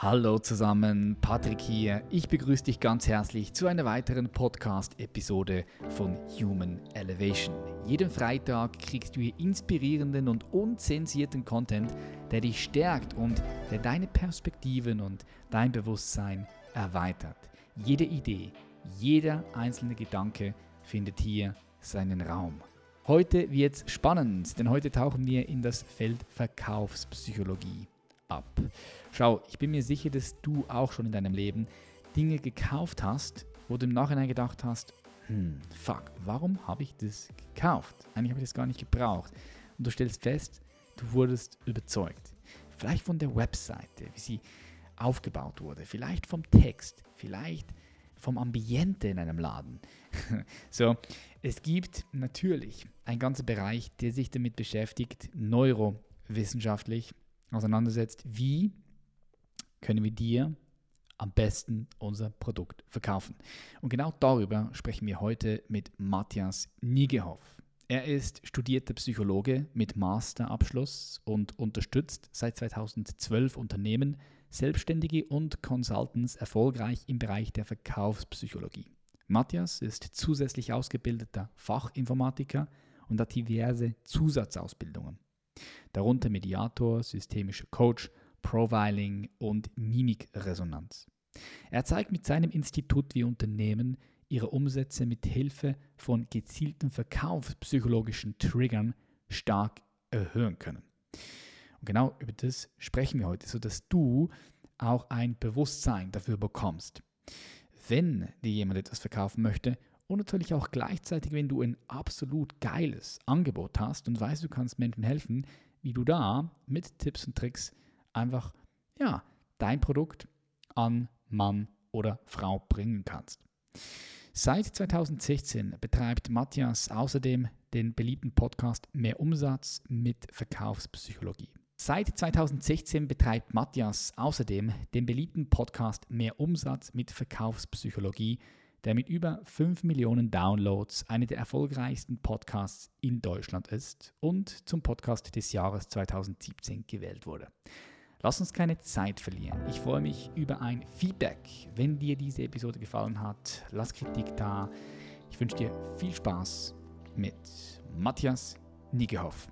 Hallo zusammen, Patrick hier. Ich begrüße dich ganz herzlich zu einer weiteren Podcast-Episode von Human Elevation. Jeden Freitag kriegst du hier inspirierenden und unzensierten Content, der dich stärkt und der deine Perspektiven und dein Bewusstsein erweitert. Jede Idee, jeder einzelne Gedanke findet hier seinen Raum. Heute wird es spannend, denn heute tauchen wir in das Feld Verkaufspsychologie ab. Schau, ich bin mir sicher, dass du auch schon in deinem Leben Dinge gekauft hast, wo du im Nachhinein gedacht hast, hm, fuck, warum habe ich das gekauft? Eigentlich habe ich das gar nicht gebraucht. Und du stellst fest, du wurdest überzeugt. Vielleicht von der Webseite, wie sie aufgebaut wurde, vielleicht vom Text, vielleicht vom Ambiente in einem Laden. so, es gibt natürlich einen ganzen Bereich, der sich damit beschäftigt, neurowissenschaftlich auseinandersetzt, wie können wir dir am besten unser Produkt verkaufen. Und genau darüber sprechen wir heute mit Matthias Niegehoff. Er ist studierter Psychologe mit Masterabschluss und unterstützt seit 2012 Unternehmen, Selbstständige und Consultants erfolgreich im Bereich der Verkaufspsychologie. Matthias ist zusätzlich ausgebildeter Fachinformatiker und hat diverse Zusatzausbildungen darunter Mediator, systemischer Coach, Profiling und Mimikresonanz. Er zeigt mit seinem Institut, wie Unternehmen ihre Umsätze mit Hilfe von gezielten verkaufspsychologischen Triggern stark erhöhen können. Und genau über das sprechen wir heute, sodass du auch ein Bewusstsein dafür bekommst. Wenn dir jemand etwas verkaufen möchte und natürlich auch gleichzeitig, wenn du ein absolut geiles Angebot hast und weißt, du kannst Menschen helfen, wie du da mit Tipps und Tricks einfach ja, dein Produkt an Mann oder Frau bringen kannst. Seit 2016 betreibt Matthias außerdem den beliebten Podcast Mehr Umsatz mit Verkaufspsychologie. Seit 2016 betreibt Matthias außerdem den beliebten Podcast Mehr Umsatz mit Verkaufspsychologie, der mit über 5 Millionen Downloads einer der erfolgreichsten Podcasts in Deutschland ist und zum Podcast des Jahres 2017 gewählt wurde. Lass uns keine Zeit verlieren. Ich freue mich über ein Feedback. Wenn dir diese Episode gefallen hat, lass Kritik da. Ich wünsche dir viel Spaß mit Matthias Niegehoff.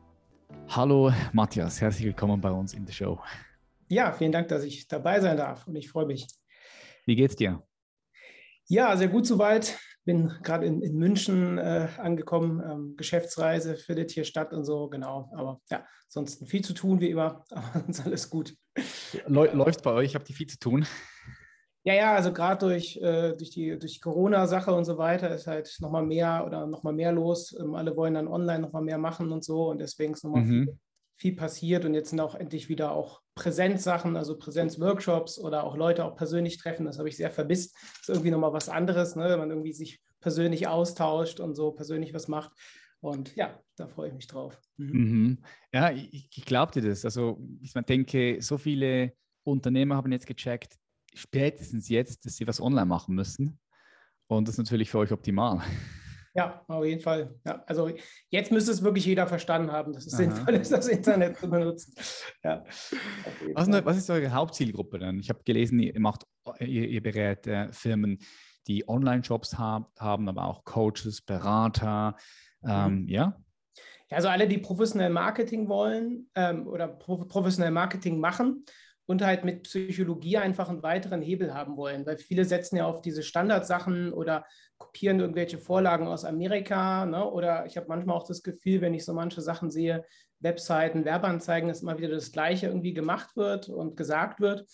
Hallo Matthias, herzlich willkommen bei uns in der Show. Ja, vielen Dank, dass ich dabei sein darf und ich freue mich. Wie geht's dir? Ja, sehr gut soweit. Bin gerade in, in, München äh, angekommen, ähm, Geschäftsreise findet hier statt und so, genau. Aber ja, ansonsten viel zu tun wie immer, aber ist alles gut. Läuft bei euch, habt ihr viel zu tun? Ja, ja, also gerade durch, äh, durch die, durch die Corona-Sache und so weiter ist halt nochmal mehr oder nochmal mehr los. Ähm, alle wollen dann online nochmal mehr machen und so und deswegen ist nochmal mhm. viel, viel passiert und jetzt sind auch endlich wieder auch Präsenzsachen, also Präsenzworkshops oder auch Leute auch persönlich treffen. Das habe ich sehr vermisst. Das ist irgendwie nochmal was anderes, ne? wenn man irgendwie sich persönlich austauscht und so persönlich was macht. Und ja, da freue ich mich drauf. Mhm. Mhm. Ja, ich, ich glaube dir das. Also ich denke, so viele Unternehmer haben jetzt gecheckt, spätestens jetzt, dass sie was online machen müssen. Und das ist natürlich für euch optimal. Ja, auf jeden Fall. Ja, also jetzt müsste es wirklich jeder verstanden haben, dass es Aha. sinnvoll ist, das Internet zu benutzen. Ja, was, ist, was, ist eure Hauptzielgruppe dann? Ich habe gelesen, ihr macht, ihr, ihr berät äh, Firmen, die Online-Shops hab, haben, aber auch Coaches, Berater. Ähm, mhm. Ja. Ja, also alle, die professionell Marketing wollen ähm, oder professionell Marketing machen und halt mit Psychologie einfach einen weiteren Hebel haben wollen, weil viele setzen ja auf diese Standardsachen oder kopieren irgendwelche Vorlagen aus Amerika. Ne? Oder ich habe manchmal auch das Gefühl, wenn ich so manche Sachen sehe, Webseiten, Werbeanzeigen, dass immer wieder das Gleiche irgendwie gemacht wird und gesagt wird.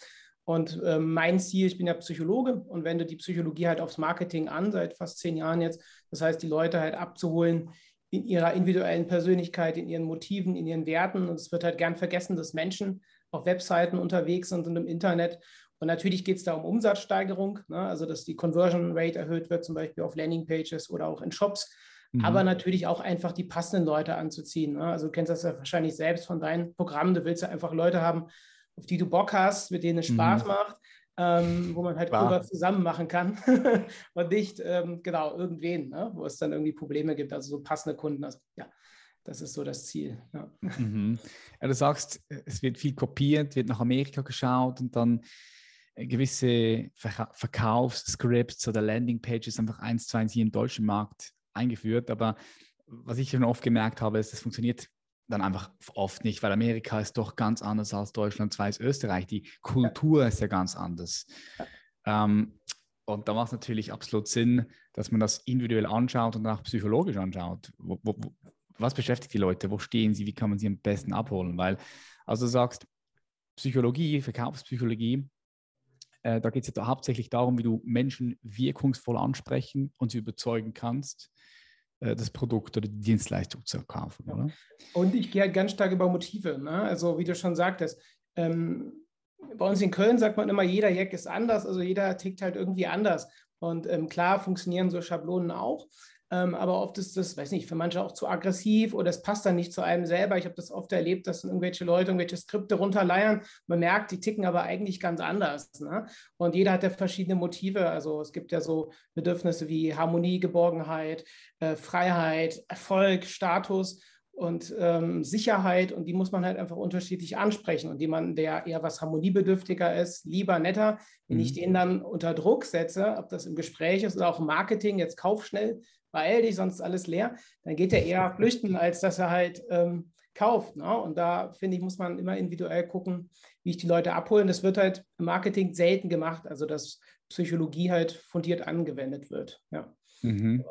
Und äh, mein Ziel, ich bin ja Psychologe und wende die Psychologie halt aufs Marketing an, seit fast zehn Jahren jetzt. Das heißt, die Leute halt abzuholen in ihrer individuellen Persönlichkeit, in ihren Motiven, in ihren Werten. Und es wird halt gern vergessen, dass Menschen auf Webseiten unterwegs sind und im Internet. Und natürlich geht es da um Umsatzsteigerung, ne? also dass die Conversion Rate erhöht wird, zum Beispiel auf Landingpages oder auch in Shops. Mhm. Aber natürlich auch einfach die passenden Leute anzuziehen. Ne? Also du kennst das ja wahrscheinlich selbst von deinen Programmen. Du willst ja einfach Leute haben, auf die du Bock hast, mit denen es Spaß mhm. macht. Ähm, wo man halt cool was zusammen machen kann und nicht ähm, genau irgendwen, ne? wo es dann irgendwie Probleme gibt, also so passende Kunden. Also ja, das ist so das Ziel. Ja. Mhm. ja. du sagst, es wird viel kopiert, wird nach Amerika geschaut und dann äh, gewisse Verkaufsscripts oder Landingpages einfach eins zu eins hier im deutschen Markt eingeführt. Aber was ich schon oft gemerkt habe, ist, es funktioniert dann einfach oft nicht, weil Amerika ist doch ganz anders als Deutschland, zwar ist Österreich. Die Kultur ja. ist ja ganz anders. Ja. Ähm, und da macht es natürlich absolut Sinn, dass man das individuell anschaut und auch psychologisch anschaut. Wo, wo, was beschäftigt die Leute? Wo stehen sie? Wie kann man sie am besten abholen? Weil, also du sagst, Psychologie, Verkaufspsychologie, äh, da geht es ja hauptsächlich darum, wie du Menschen wirkungsvoll ansprechen und sie überzeugen kannst, äh, das Produkt oder die Dienstleistung zu kaufen. Oder? Und ich gehe halt ganz stark über Motive. Ne? Also, wie du schon sagtest, ähm, bei uns in Köln sagt man immer, jeder Jack ist anders, also jeder tickt halt irgendwie anders. Und ähm, klar funktionieren so Schablonen auch. Ähm, aber oft ist das, weiß nicht, für manche auch zu aggressiv oder es passt dann nicht zu einem selber. Ich habe das oft erlebt, dass irgendwelche Leute irgendwelche Skripte runterleiern. Man merkt, die ticken aber eigentlich ganz anders. Ne? Und jeder hat ja verschiedene Motive. Also es gibt ja so Bedürfnisse wie Harmonie, Geborgenheit, äh, Freiheit, Erfolg, Status und ähm, Sicherheit und die muss man halt einfach unterschiedlich ansprechen. Und jemanden, der eher was harmoniebedürftiger ist, lieber, netter, wenn mhm. ich den dann unter Druck setze, ob das im Gespräch ist oder auch im Marketing, jetzt kauf schnell, beeil dich, sonst alles leer, dann geht er eher flüchten, als dass er halt ähm, kauft. Ne? Und da finde ich, muss man immer individuell gucken, wie ich die Leute abholen. Das wird halt im Marketing selten gemacht, also dass Psychologie halt fundiert angewendet wird. Ja. Mhm.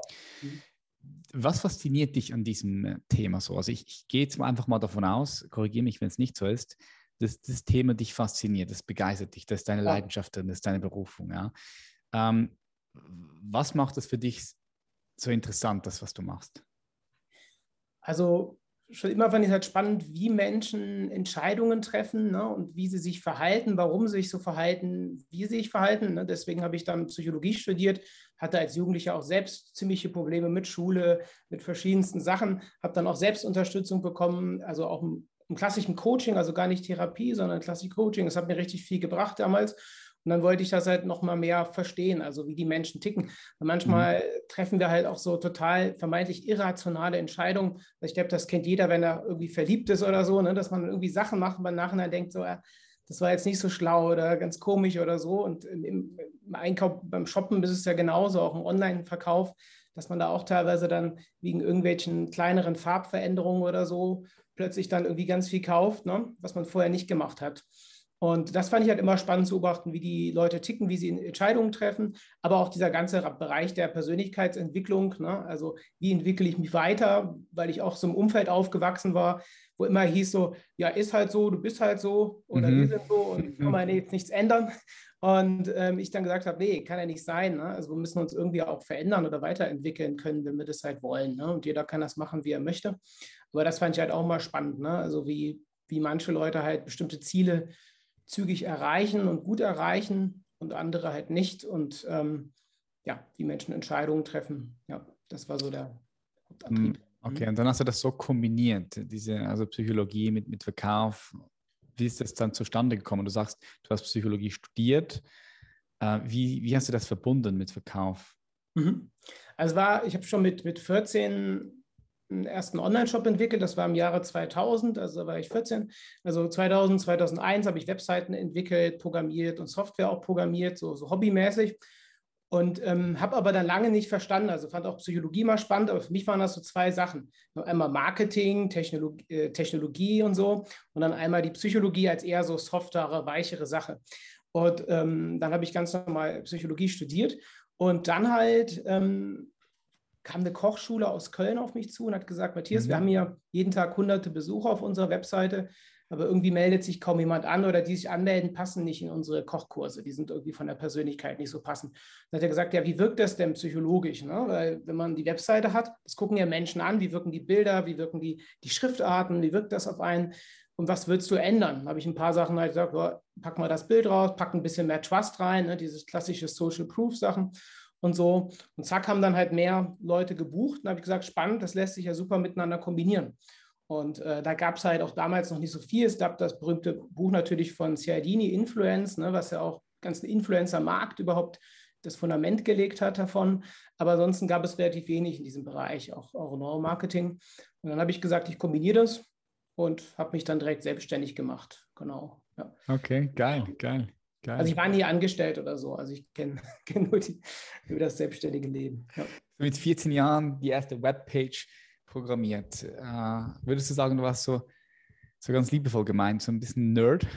Was fasziniert dich an diesem äh, Thema so? Also ich, ich gehe jetzt mal einfach mal davon aus, korrigiere mich, wenn es nicht so ist, dass das Thema dich fasziniert, das begeistert dich, das ist deine ja. Leidenschaft das ist deine Berufung. Ja? Ähm, was macht es für dich so interessant, das, was du machst? Also schon immer fand ich es halt spannend, wie Menschen Entscheidungen treffen ne, und wie sie sich verhalten, warum sie sich so verhalten, wie sie sich verhalten. Ne. Deswegen habe ich dann Psychologie studiert, hatte als Jugendlicher auch selbst ziemliche Probleme mit Schule, mit verschiedensten Sachen, habe dann auch selbst Unterstützung bekommen, also auch im, im klassischen Coaching, also gar nicht Therapie, sondern klassisches Coaching. Das hat mir richtig viel gebracht damals. Und dann wollte ich das halt noch mal mehr verstehen, also wie die Menschen ticken. Und manchmal mhm. treffen wir halt auch so total vermeintlich irrationale Entscheidungen. Also ich glaube, das kennt jeder, wenn er irgendwie verliebt ist oder so, ne? dass man irgendwie Sachen macht und man nachher denkt so, ja, das war jetzt nicht so schlau oder ganz komisch oder so. Und im, im Einkauf, beim Shoppen ist es ja genauso, auch im Online-Verkauf, dass man da auch teilweise dann wegen irgendwelchen kleineren Farbveränderungen oder so plötzlich dann irgendwie ganz viel kauft, ne? was man vorher nicht gemacht hat. Und das fand ich halt immer spannend zu beobachten, wie die Leute ticken, wie sie Entscheidungen treffen, aber auch dieser ganze Bereich der Persönlichkeitsentwicklung. Ne? Also wie entwickle ich mich weiter, weil ich auch so im Umfeld aufgewachsen war, wo immer hieß so, ja, ist halt so, du bist halt so oder mhm. wir sind so und kann man jetzt nichts ändern. Und ähm, ich dann gesagt habe, nee, kann ja nicht sein. Ne? Also wir müssen uns irgendwie auch verändern oder weiterentwickeln können, wenn wir das halt wollen. Ne? Und jeder kann das machen, wie er möchte. Aber das fand ich halt auch mal spannend. Ne? Also wie, wie manche Leute halt bestimmte Ziele zügig erreichen und gut erreichen und andere halt nicht. Und ähm, ja, die Menschen Entscheidungen treffen. Ja, das war so der Hauptantrieb. Hm, okay, und dann hast du das so kombiniert, diese also Psychologie mit, mit Verkauf. Wie ist das dann zustande gekommen? Du sagst, du hast Psychologie studiert. Äh, wie, wie hast du das verbunden mit Verkauf? Mhm. Also war, ich habe schon mit, mit 14 einen ersten Online-Shop entwickelt. Das war im Jahre 2000, also da war ich 14. Also 2000, 2001 habe ich Webseiten entwickelt, programmiert und Software auch programmiert, so, so hobbymäßig. Und ähm, habe aber dann lange nicht verstanden, also fand auch Psychologie mal spannend, aber für mich waren das so zwei Sachen. Einmal Marketing, Technologie, äh, Technologie und so und dann einmal die Psychologie als eher so softere, weichere Sache. Und ähm, dann habe ich ganz normal Psychologie studiert und dann halt ähm, kam eine Kochschule aus Köln auf mich zu und hat gesagt, Matthias, mhm. wir haben hier jeden Tag hunderte Besucher auf unserer Webseite, aber irgendwie meldet sich kaum jemand an oder die sich anmelden, passen nicht in unsere Kochkurse. Die sind irgendwie von der Persönlichkeit nicht so passend. Dann hat er gesagt, ja, wie wirkt das denn psychologisch? Ne? Weil wenn man die Webseite hat, das gucken ja Menschen an, wie wirken die Bilder, wie wirken die, die Schriftarten, wie wirkt das auf einen? Und was würdest du ändern? Da habe ich ein paar Sachen halt gesagt, oh, pack mal das Bild raus, pack ein bisschen mehr Trust rein, ne? dieses klassische Social Proof Sachen und so. Und zack, haben dann halt mehr Leute gebucht. Und habe ich gesagt, spannend, das lässt sich ja super miteinander kombinieren. Und äh, da gab es halt auch damals noch nicht so viel. Es gab das berühmte Buch natürlich von Cialdini, Influence, ne, was ja auch ganzen Influencer-Markt überhaupt das Fundament gelegt hat davon. Aber ansonsten gab es relativ wenig in diesem Bereich, auch, auch Neuromarketing. Und dann habe ich gesagt, ich kombiniere das und habe mich dann direkt selbstständig gemacht. Genau. Ja. Okay, geil, geil. Geil. Also ich war nie angestellt oder so. Also ich kenne kenn nur, die, nur das selbstständige Leben. Ja. Mit 14 Jahren die erste Webpage programmiert. Äh, würdest du sagen, du warst so, so ganz liebevoll gemeint, so ein bisschen Nerd?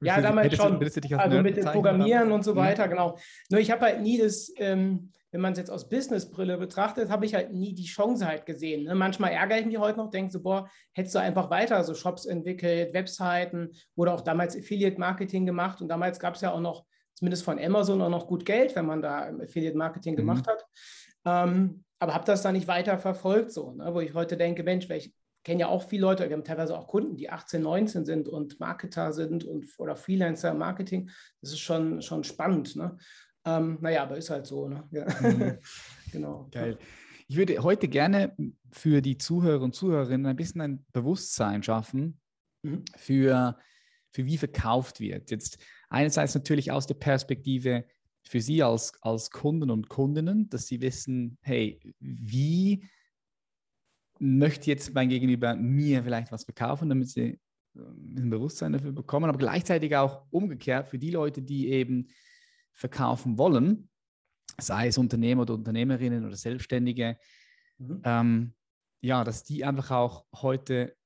Ja, damals schon. also mit dem Programmieren haben? und so weiter, ja. genau. Nur ich habe halt nie das, ähm, wenn man es jetzt aus Businessbrille betrachtet, habe ich halt nie die Chance halt gesehen. Ne? Manchmal ärgere ich mich heute noch, denke so, boah, hättest du einfach weiter so Shops entwickelt, Webseiten oder auch damals Affiliate-Marketing gemacht. Und damals gab es ja auch noch, zumindest von Amazon, auch noch gut Geld, wenn man da Affiliate-Marketing mhm. gemacht hat. Ähm, aber habe das da nicht weiter verfolgt, so, ne? wo ich heute denke, Mensch, ich kenne ja auch viele Leute, wir haben teilweise auch Kunden, die 18, 19 sind und Marketer sind und oder Freelancer im Marketing. Das ist schon, schon spannend. Ne? Ähm, naja, aber ist halt so. Ne? Ja. Mhm. genau. Geil. Ich würde heute gerne für die Zuhörer und Zuhörerinnen ein bisschen ein Bewusstsein schaffen mhm. für, für wie verkauft wird. Jetzt einerseits natürlich aus der Perspektive für Sie als, als Kunden und Kundinnen, dass Sie wissen, hey, wie möchte jetzt mein Gegenüber mir vielleicht was verkaufen, damit Sie ein Bewusstsein dafür bekommen, aber gleichzeitig auch umgekehrt für die Leute, die eben verkaufen wollen, sei es Unternehmer oder Unternehmerinnen oder Selbstständige, mhm. ähm, ja, dass die einfach auch heute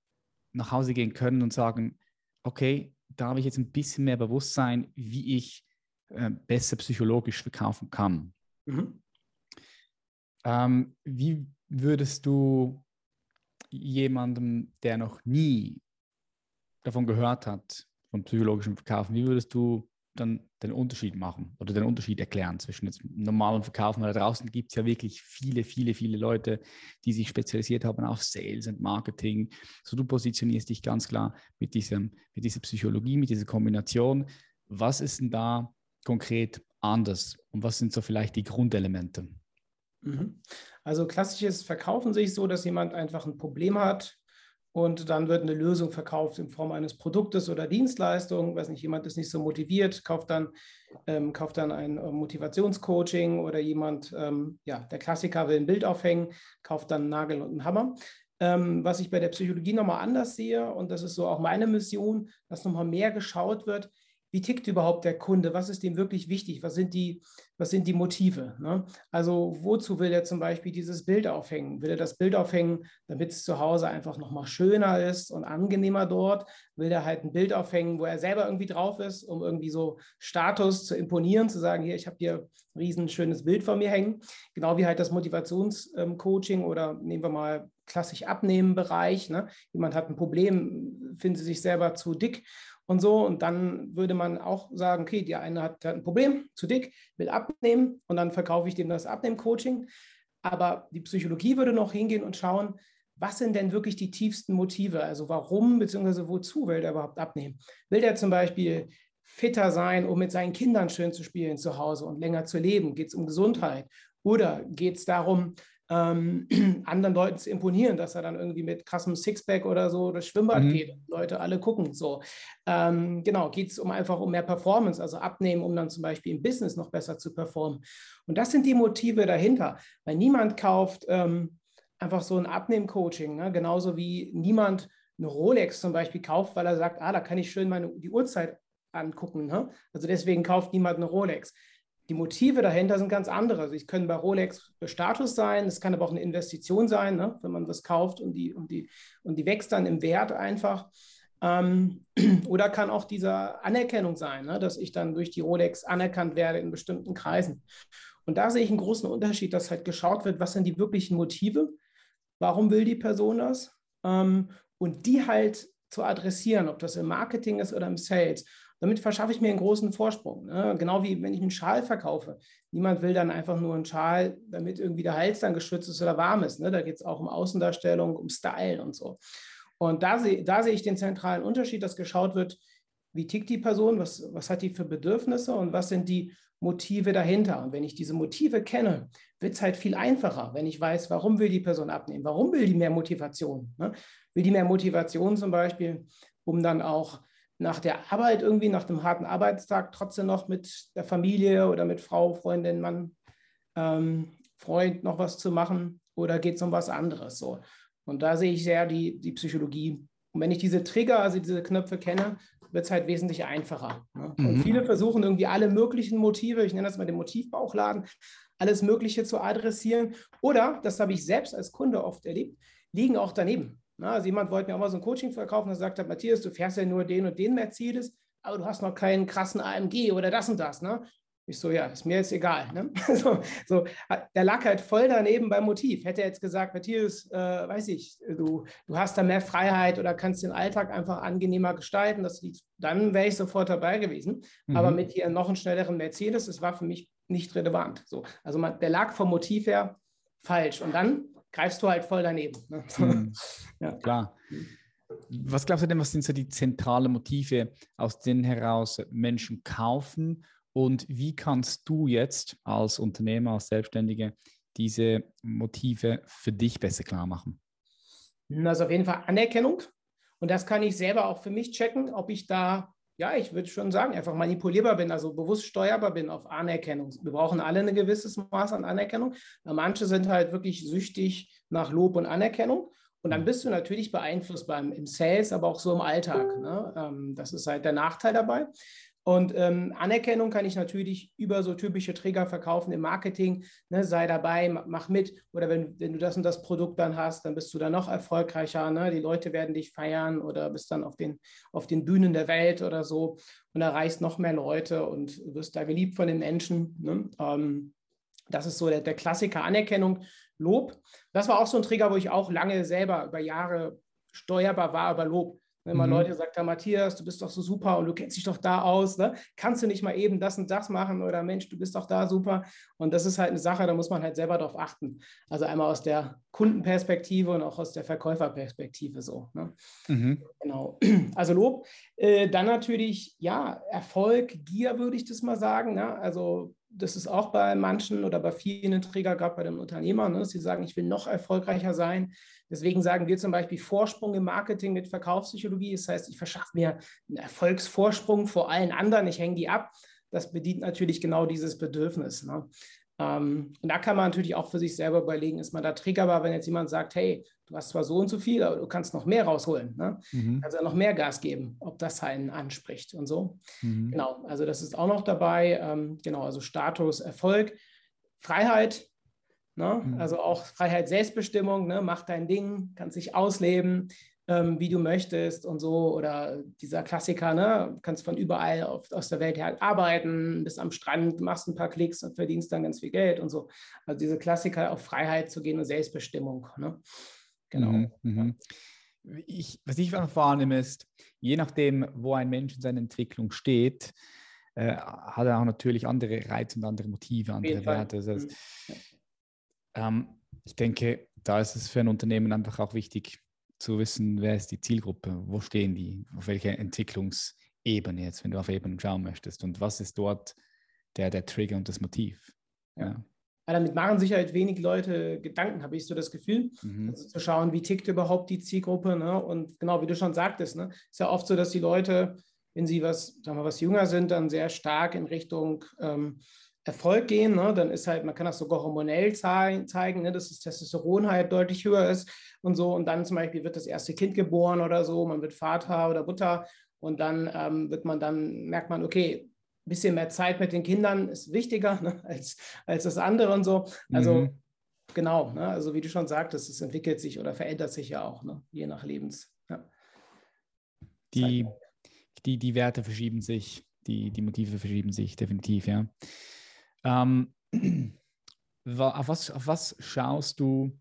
nach Hause gehen können und sagen, okay, da habe ich jetzt ein bisschen mehr Bewusstsein, wie ich äh, besser psychologisch verkaufen kann. Mhm. Ähm, wie würdest du jemandem, der noch nie davon gehört hat, vom psychologischen Verkaufen, wie würdest du dann den Unterschied machen oder den Unterschied erklären zwischen jetzt normalem Verkaufen? Weil da draußen gibt es ja wirklich viele, viele, viele Leute, die sich spezialisiert haben auf Sales und Marketing. So du positionierst dich ganz klar mit, diesem, mit dieser Psychologie, mit dieser Kombination. Was ist denn da konkret anders und was sind so vielleicht die Grundelemente? Mhm. Also klassisches Verkaufen sehe ich so, dass jemand einfach ein Problem hat, und dann wird eine Lösung verkauft in Form eines Produktes oder Dienstleistung. Weiß nicht, jemand ist nicht so motiviert, kauft dann, ähm, kauft dann ein äh, Motivationscoaching oder jemand, ähm, ja, der Klassiker will ein Bild aufhängen, kauft dann einen Nagel und einen Hammer. Ähm, was ich bei der Psychologie nochmal anders sehe, und das ist so auch meine Mission, dass nochmal mehr geschaut wird, wie tickt überhaupt der Kunde? Was ist dem wirklich wichtig? Was sind die, was sind die Motive? Ne? Also wozu will er zum Beispiel dieses Bild aufhängen? Will er das Bild aufhängen, damit es zu Hause einfach nochmal schöner ist und angenehmer dort? Will er halt ein Bild aufhängen, wo er selber irgendwie drauf ist, um irgendwie so Status zu imponieren, zu sagen, hier, ich habe hier ein riesen schönes Bild von mir hängen. Genau wie halt das Motivationscoaching oder nehmen wir mal klassisch abnehmen Bereich. Ne? Jemand hat ein Problem, finden sie sich selber zu dick und so. Und dann würde man auch sagen, okay, der eine hat ein Problem, zu dick, will abnehmen und dann verkaufe ich dem das Abnehmen-Coaching. Aber die Psychologie würde noch hingehen und schauen, was sind denn wirklich die tiefsten Motive? Also warum bzw. wozu will der überhaupt abnehmen? Will der zum Beispiel fitter sein, um mit seinen Kindern schön zu spielen zu Hause und länger zu leben? Geht es um Gesundheit? Oder geht es darum, ähm, anderen Leuten zu imponieren, dass er dann irgendwie mit krassem Sixpack oder so das Schwimmbad mhm. geht. Leute alle gucken so. Ähm, genau, geht es um einfach um mehr Performance, also abnehmen, um dann zum Beispiel im Business noch besser zu performen. Und das sind die Motive dahinter, weil niemand kauft ähm, einfach so ein Abnehmen-Coaching, ne? genauso wie niemand eine Rolex zum Beispiel kauft, weil er sagt, ah, da kann ich schön meine, die Uhrzeit angucken. Ne? Also deswegen kauft niemand eine Rolex die Motive dahinter sind ganz andere. Also es können bei Rolex Status sein, es kann aber auch eine Investition sein, ne? wenn man was kauft und die, und, die, und die wächst dann im Wert einfach. Ähm, oder kann auch dieser Anerkennung sein, ne? dass ich dann durch die Rolex anerkannt werde in bestimmten Kreisen. Und da sehe ich einen großen Unterschied, dass halt geschaut wird, was sind die wirklichen Motive, warum will die Person das ähm, und die halt zu adressieren, ob das im Marketing ist oder im Sales. Damit verschaffe ich mir einen großen Vorsprung. Ne? Genau wie wenn ich einen Schal verkaufe. Niemand will dann einfach nur einen Schal, damit irgendwie der Hals dann geschützt ist oder warm ist. Ne? Da geht es auch um Außendarstellung, um Style und so. Und da, seh, da sehe ich den zentralen Unterschied, dass geschaut wird, wie tickt die Person, was, was hat die für Bedürfnisse und was sind die Motive dahinter. Und wenn ich diese Motive kenne, wird es halt viel einfacher, wenn ich weiß, warum will die Person abnehmen, warum will die mehr Motivation. Ne? Will die mehr Motivation zum Beispiel, um dann auch nach der Arbeit irgendwie, nach dem harten Arbeitstag trotzdem noch mit der Familie oder mit Frau, Freundin, Mann, ähm, Freund noch was zu machen oder geht es um was anderes so? Und da sehe ich sehr die, die Psychologie. Und wenn ich diese Trigger, also diese Knöpfe kenne, wird es halt wesentlich einfacher. Ne? Mhm. Und viele versuchen irgendwie alle möglichen Motive, ich nenne das mal den Motivbauchladen, alles Mögliche zu adressieren. Oder, das habe ich selbst als Kunde oft erlebt, liegen auch daneben. Na, also jemand wollte mir auch mal so ein Coaching verkaufen, der sagt hat, Matthias, du fährst ja nur den und den Mercedes, aber du hast noch keinen krassen AMG oder das und das. Ne? Ich so, ja, ist mir jetzt egal. Ne? so, so, der lag halt voll daneben beim Motiv. Hätte er jetzt gesagt, Matthias, äh, weiß ich, du, du hast da mehr Freiheit oder kannst den Alltag einfach angenehmer gestalten, das liegt, dann wäre ich sofort dabei gewesen. Mhm. Aber mit hier noch einen schnelleren Mercedes, das war für mich nicht relevant. So, also man, der lag vom Motiv her falsch. Und dann greifst du halt voll daneben. Ne? Mhm. ja. Klar. Was glaubst du denn, was sind so die zentralen Motive, aus denen heraus Menschen kaufen und wie kannst du jetzt als Unternehmer, als Selbstständige diese Motive für dich besser klar machen? Also auf jeden Fall Anerkennung. Und das kann ich selber auch für mich checken, ob ich da, ja, ich würde schon sagen, einfach manipulierbar bin, also bewusst steuerbar bin auf Anerkennung. Wir brauchen alle ein gewisses Maß an Anerkennung. Manche sind halt wirklich süchtig nach Lob und Anerkennung. Und dann bist du natürlich beeinflusst beim, im Sales, aber auch so im Alltag. Ne? Ähm, das ist halt der Nachteil dabei. Und ähm, Anerkennung kann ich natürlich über so typische Trigger verkaufen im Marketing. Ne, sei dabei, mach mit. Oder wenn, wenn du das und das Produkt dann hast, dann bist du dann noch erfolgreicher. Ne? Die Leute werden dich feiern oder bist dann auf den, auf den Bühnen der Welt oder so und erreichst noch mehr Leute und wirst da geliebt von den Menschen. Ne? Ähm, das ist so der, der Klassiker Anerkennung, Lob. Das war auch so ein Trigger, wo ich auch lange selber über Jahre steuerbar war über Lob. Wenn mal mhm. Leute sagt, Matthias, du bist doch so super und du kennst dich doch da aus, ne? kannst du nicht mal eben das und das machen oder Mensch, du bist doch da super. Und das ist halt eine Sache, da muss man halt selber darauf achten. Also einmal aus der Kundenperspektive und auch aus der Verkäuferperspektive so. Ne? Mhm. Genau. Also Lob. Äh, dann natürlich, ja, Erfolg, Gier würde ich das mal sagen. Ne? Also das ist auch bei manchen oder bei vielen Träger, gerade bei den Unternehmern, ne, sie sagen, ich will noch erfolgreicher sein. Deswegen sagen wir zum Beispiel Vorsprung im Marketing mit Verkaufspsychologie. Das heißt, ich verschaffe mir einen Erfolgsvorsprung vor allen anderen, ich hänge die ab. Das bedient natürlich genau dieses Bedürfnis. Ne? Ähm, und da kann man natürlich auch für sich selber überlegen, ist man da triggerbar, wenn jetzt jemand sagt, hey, du hast zwar so und so viel, aber du kannst noch mehr rausholen. Ne? Mhm. Also noch mehr Gas geben, ob das einen anspricht und so. Mhm. Genau, also das ist auch noch dabei. Ähm, genau, also Status, Erfolg, Freiheit. Ne? Mhm. Also auch Freiheit, Selbstbestimmung, ne? mach dein Ding, kannst dich ausleben ähm, wie du möchtest und so. Oder dieser Klassiker, ne? kannst von überall auf, aus der Welt her arbeiten, bist am Strand, machst ein paar Klicks und verdienst dann ganz viel Geld und so. Also diese Klassiker auf Freiheit zu gehen und Selbstbestimmung. Ne? Genau. Mhm, mhm. Ich, was ich wahrnehme ist, je nachdem, wo ein Mensch in seiner Entwicklung steht, äh, hat er auch natürlich andere Reize und andere Motive, andere Werte. Das heißt, mhm. ähm, ich denke, da ist es für ein Unternehmen einfach auch wichtig, zu wissen, wer ist die Zielgruppe, wo stehen die, auf welcher Entwicklungsebene jetzt, wenn du auf Ebenen schauen möchtest und was ist dort der, der Trigger und das Motiv. Ja. ja. damit machen sich halt wenig Leute Gedanken, habe ich so das Gefühl. Mhm. Also zu schauen, wie tickt überhaupt die Zielgruppe. Ne? Und genau, wie du schon sagtest, ne? ist ja oft so, dass die Leute, wenn sie was, sagen wir, was jünger sind, dann sehr stark in Richtung ähm, Erfolg gehen, ne, dann ist halt, man kann das sogar hormonell zeigen, ne, dass das Testosteron halt deutlich höher ist und so. Und dann zum Beispiel wird das erste Kind geboren oder so, man wird Vater oder Mutter und dann ähm, wird man dann, merkt man, okay, ein bisschen mehr Zeit mit den Kindern ist wichtiger ne, als, als das andere und so. Also mhm. genau, ne, also wie du schon sagtest, es entwickelt sich oder verändert sich ja auch, ne, je nach Lebens. Ja. Die, die, die Werte verschieben sich, die, die Motive verschieben sich definitiv, ja. Ähm, auf, was, auf was schaust du,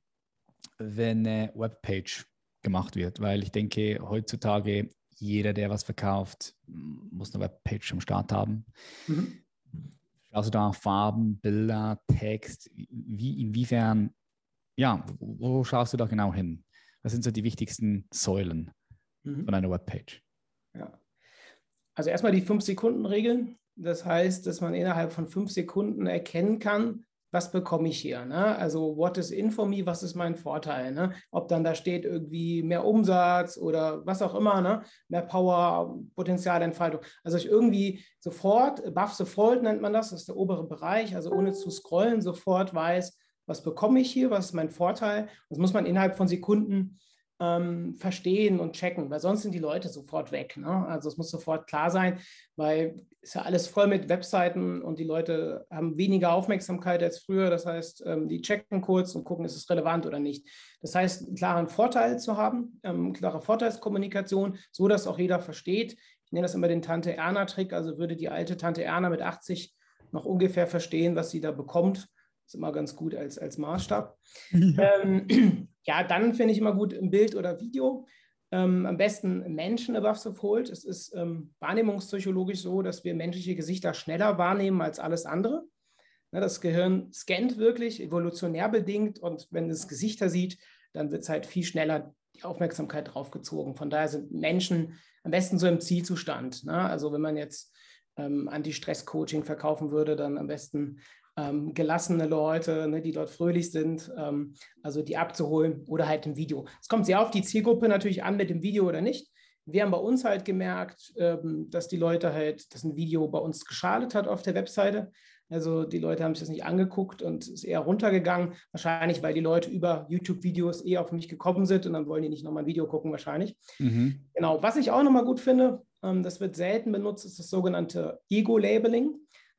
wenn eine Webpage gemacht wird? Weil ich denke, heutzutage jeder, der was verkauft, muss eine Webpage am Start haben. Mhm. Schaust du da auf Farben, Bilder, Text? Wie, inwiefern, ja, wo schaust du da genau hin? Was sind so die wichtigsten Säulen mhm. von einer Webpage? Ja. Also erstmal die 5-Sekunden-Regeln. Das heißt, dass man innerhalb von fünf Sekunden erkennen kann, was bekomme ich hier? Ne? Also, what is in for me? Was ist mein Vorteil? Ne? Ob dann da steht irgendwie mehr Umsatz oder was auch immer, ne? mehr Power, Potenzialentfaltung. Also, ich irgendwie sofort, Buff Default nennt man das, das ist der obere Bereich, also ohne zu scrollen, sofort weiß, was bekomme ich hier, was ist mein Vorteil. Das muss man innerhalb von Sekunden ähm, verstehen und checken, weil sonst sind die Leute sofort weg. Ne? Also es muss sofort klar sein, weil es ja alles voll mit Webseiten und die Leute haben weniger Aufmerksamkeit als früher. Das heißt, ähm, die checken kurz und gucken, ist es relevant oder nicht. Das heißt, einen klaren Vorteil zu haben, ähm, klare Vorteilskommunikation, so dass auch jeder versteht. Ich nenne das immer den Tante-Erna-Trick. Also würde die alte Tante Erna mit 80 noch ungefähr verstehen, was sie da bekommt. Das ist immer ganz gut als, als Maßstab. Ja. Ähm, ja, dann finde ich immer gut ein Bild oder Video. Ähm, am besten Menschen above the fold. Es ist ähm, wahrnehmungspsychologisch so, dass wir menschliche Gesichter schneller wahrnehmen als alles andere. Ja, das Gehirn scannt wirklich, evolutionär bedingt. Und wenn es Gesichter sieht, dann wird es halt viel schneller die Aufmerksamkeit drauf gezogen. Von daher sind Menschen am besten so im Zielzustand. Ne? Also wenn man jetzt ähm, Anti-Stress-Coaching verkaufen würde, dann am besten ähm, gelassene Leute, ne, die dort fröhlich sind, ähm, also die abzuholen oder halt im Video. Es kommt sehr auf die Zielgruppe natürlich an, mit dem Video oder nicht. Wir haben bei uns halt gemerkt, ähm, dass die Leute halt, dass ein Video bei uns geschadet hat auf der Webseite. Also die Leute haben sich das nicht angeguckt und ist eher runtergegangen. Wahrscheinlich, weil die Leute über YouTube-Videos eh auf mich gekommen sind und dann wollen die nicht nochmal ein Video gucken, wahrscheinlich. Mhm. Genau. Was ich auch nochmal gut finde, ähm, das wird selten benutzt, ist das sogenannte Ego-Labeling.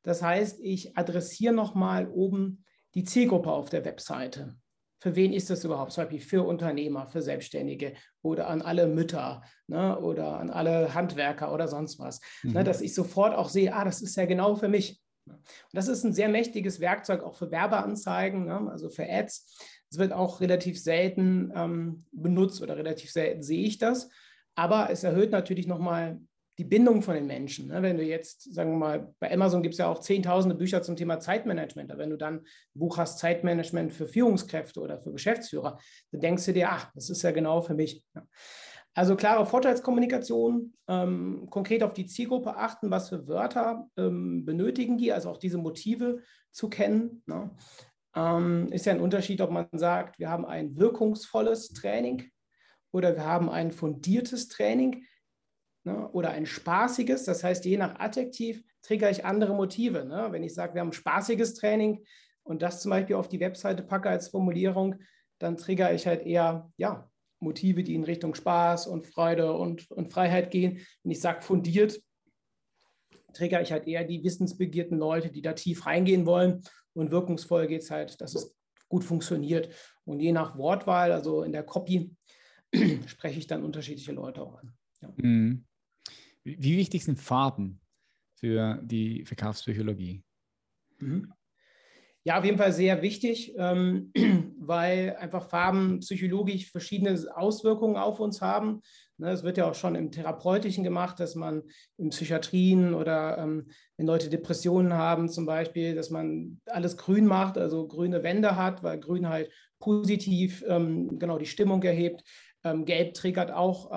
Das heißt, ich adressiere nochmal oben die Zielgruppe auf der Webseite. Für wen ist das überhaupt? Zum Beispiel für Unternehmer, für Selbstständige oder an alle Mütter ne, oder an alle Handwerker oder sonst was. Ne, mhm. Ne, dass ich sofort auch sehe, ah, das ist ja genau für mich. Und das ist ein sehr mächtiges Werkzeug auch für Werbeanzeigen, ne, also für Ads. Es wird auch relativ selten ähm, benutzt oder relativ selten sehe ich das. Aber es erhöht natürlich nochmal die Bindung von den Menschen. Ne? Wenn du jetzt, sagen wir mal, bei Amazon gibt es ja auch zehntausende Bücher zum Thema Zeitmanagement. Aber wenn du dann ein Buch hast, Zeitmanagement für Führungskräfte oder für Geschäftsführer, dann denkst du dir, ach, das ist ja genau für mich. Also klare Vorteilskommunikation, ähm, konkret auf die Zielgruppe achten, was für Wörter ähm, benötigen die, also auch diese Motive zu kennen. Ne? Ähm, ist ja ein Unterschied, ob man sagt, wir haben ein wirkungsvolles Training oder wir haben ein fundiertes Training ne, oder ein spaßiges. Das heißt, je nach Adjektiv triggere ich andere Motive. Ne? Wenn ich sage, wir haben ein spaßiges Training und das zum Beispiel auf die Webseite packe als Formulierung, dann triggere ich halt eher ja, Motive, die in Richtung Spaß und Freude und, und Freiheit gehen. Wenn ich sage fundiert, triggere ich halt eher die wissensbegierten Leute, die da tief reingehen wollen. Und wirkungsvoll geht es halt, dass es gut funktioniert. Und je nach Wortwahl, also in der Copy, spreche ich dann unterschiedliche Leute auch an. Ja. Mhm. Wie wichtig sind Farben für die Verkaufspsychologie? Mhm. Ja, auf jeden Fall sehr wichtig, ähm, weil einfach Farben psychologisch verschiedene Auswirkungen auf uns haben. Ne, es wird ja auch schon im Therapeutischen gemacht, dass man in Psychiatrien oder ähm, wenn Leute Depressionen haben zum Beispiel, dass man alles grün macht, also grüne Wände hat, weil grün halt positiv ähm, genau die Stimmung erhebt. Gelb triggert auch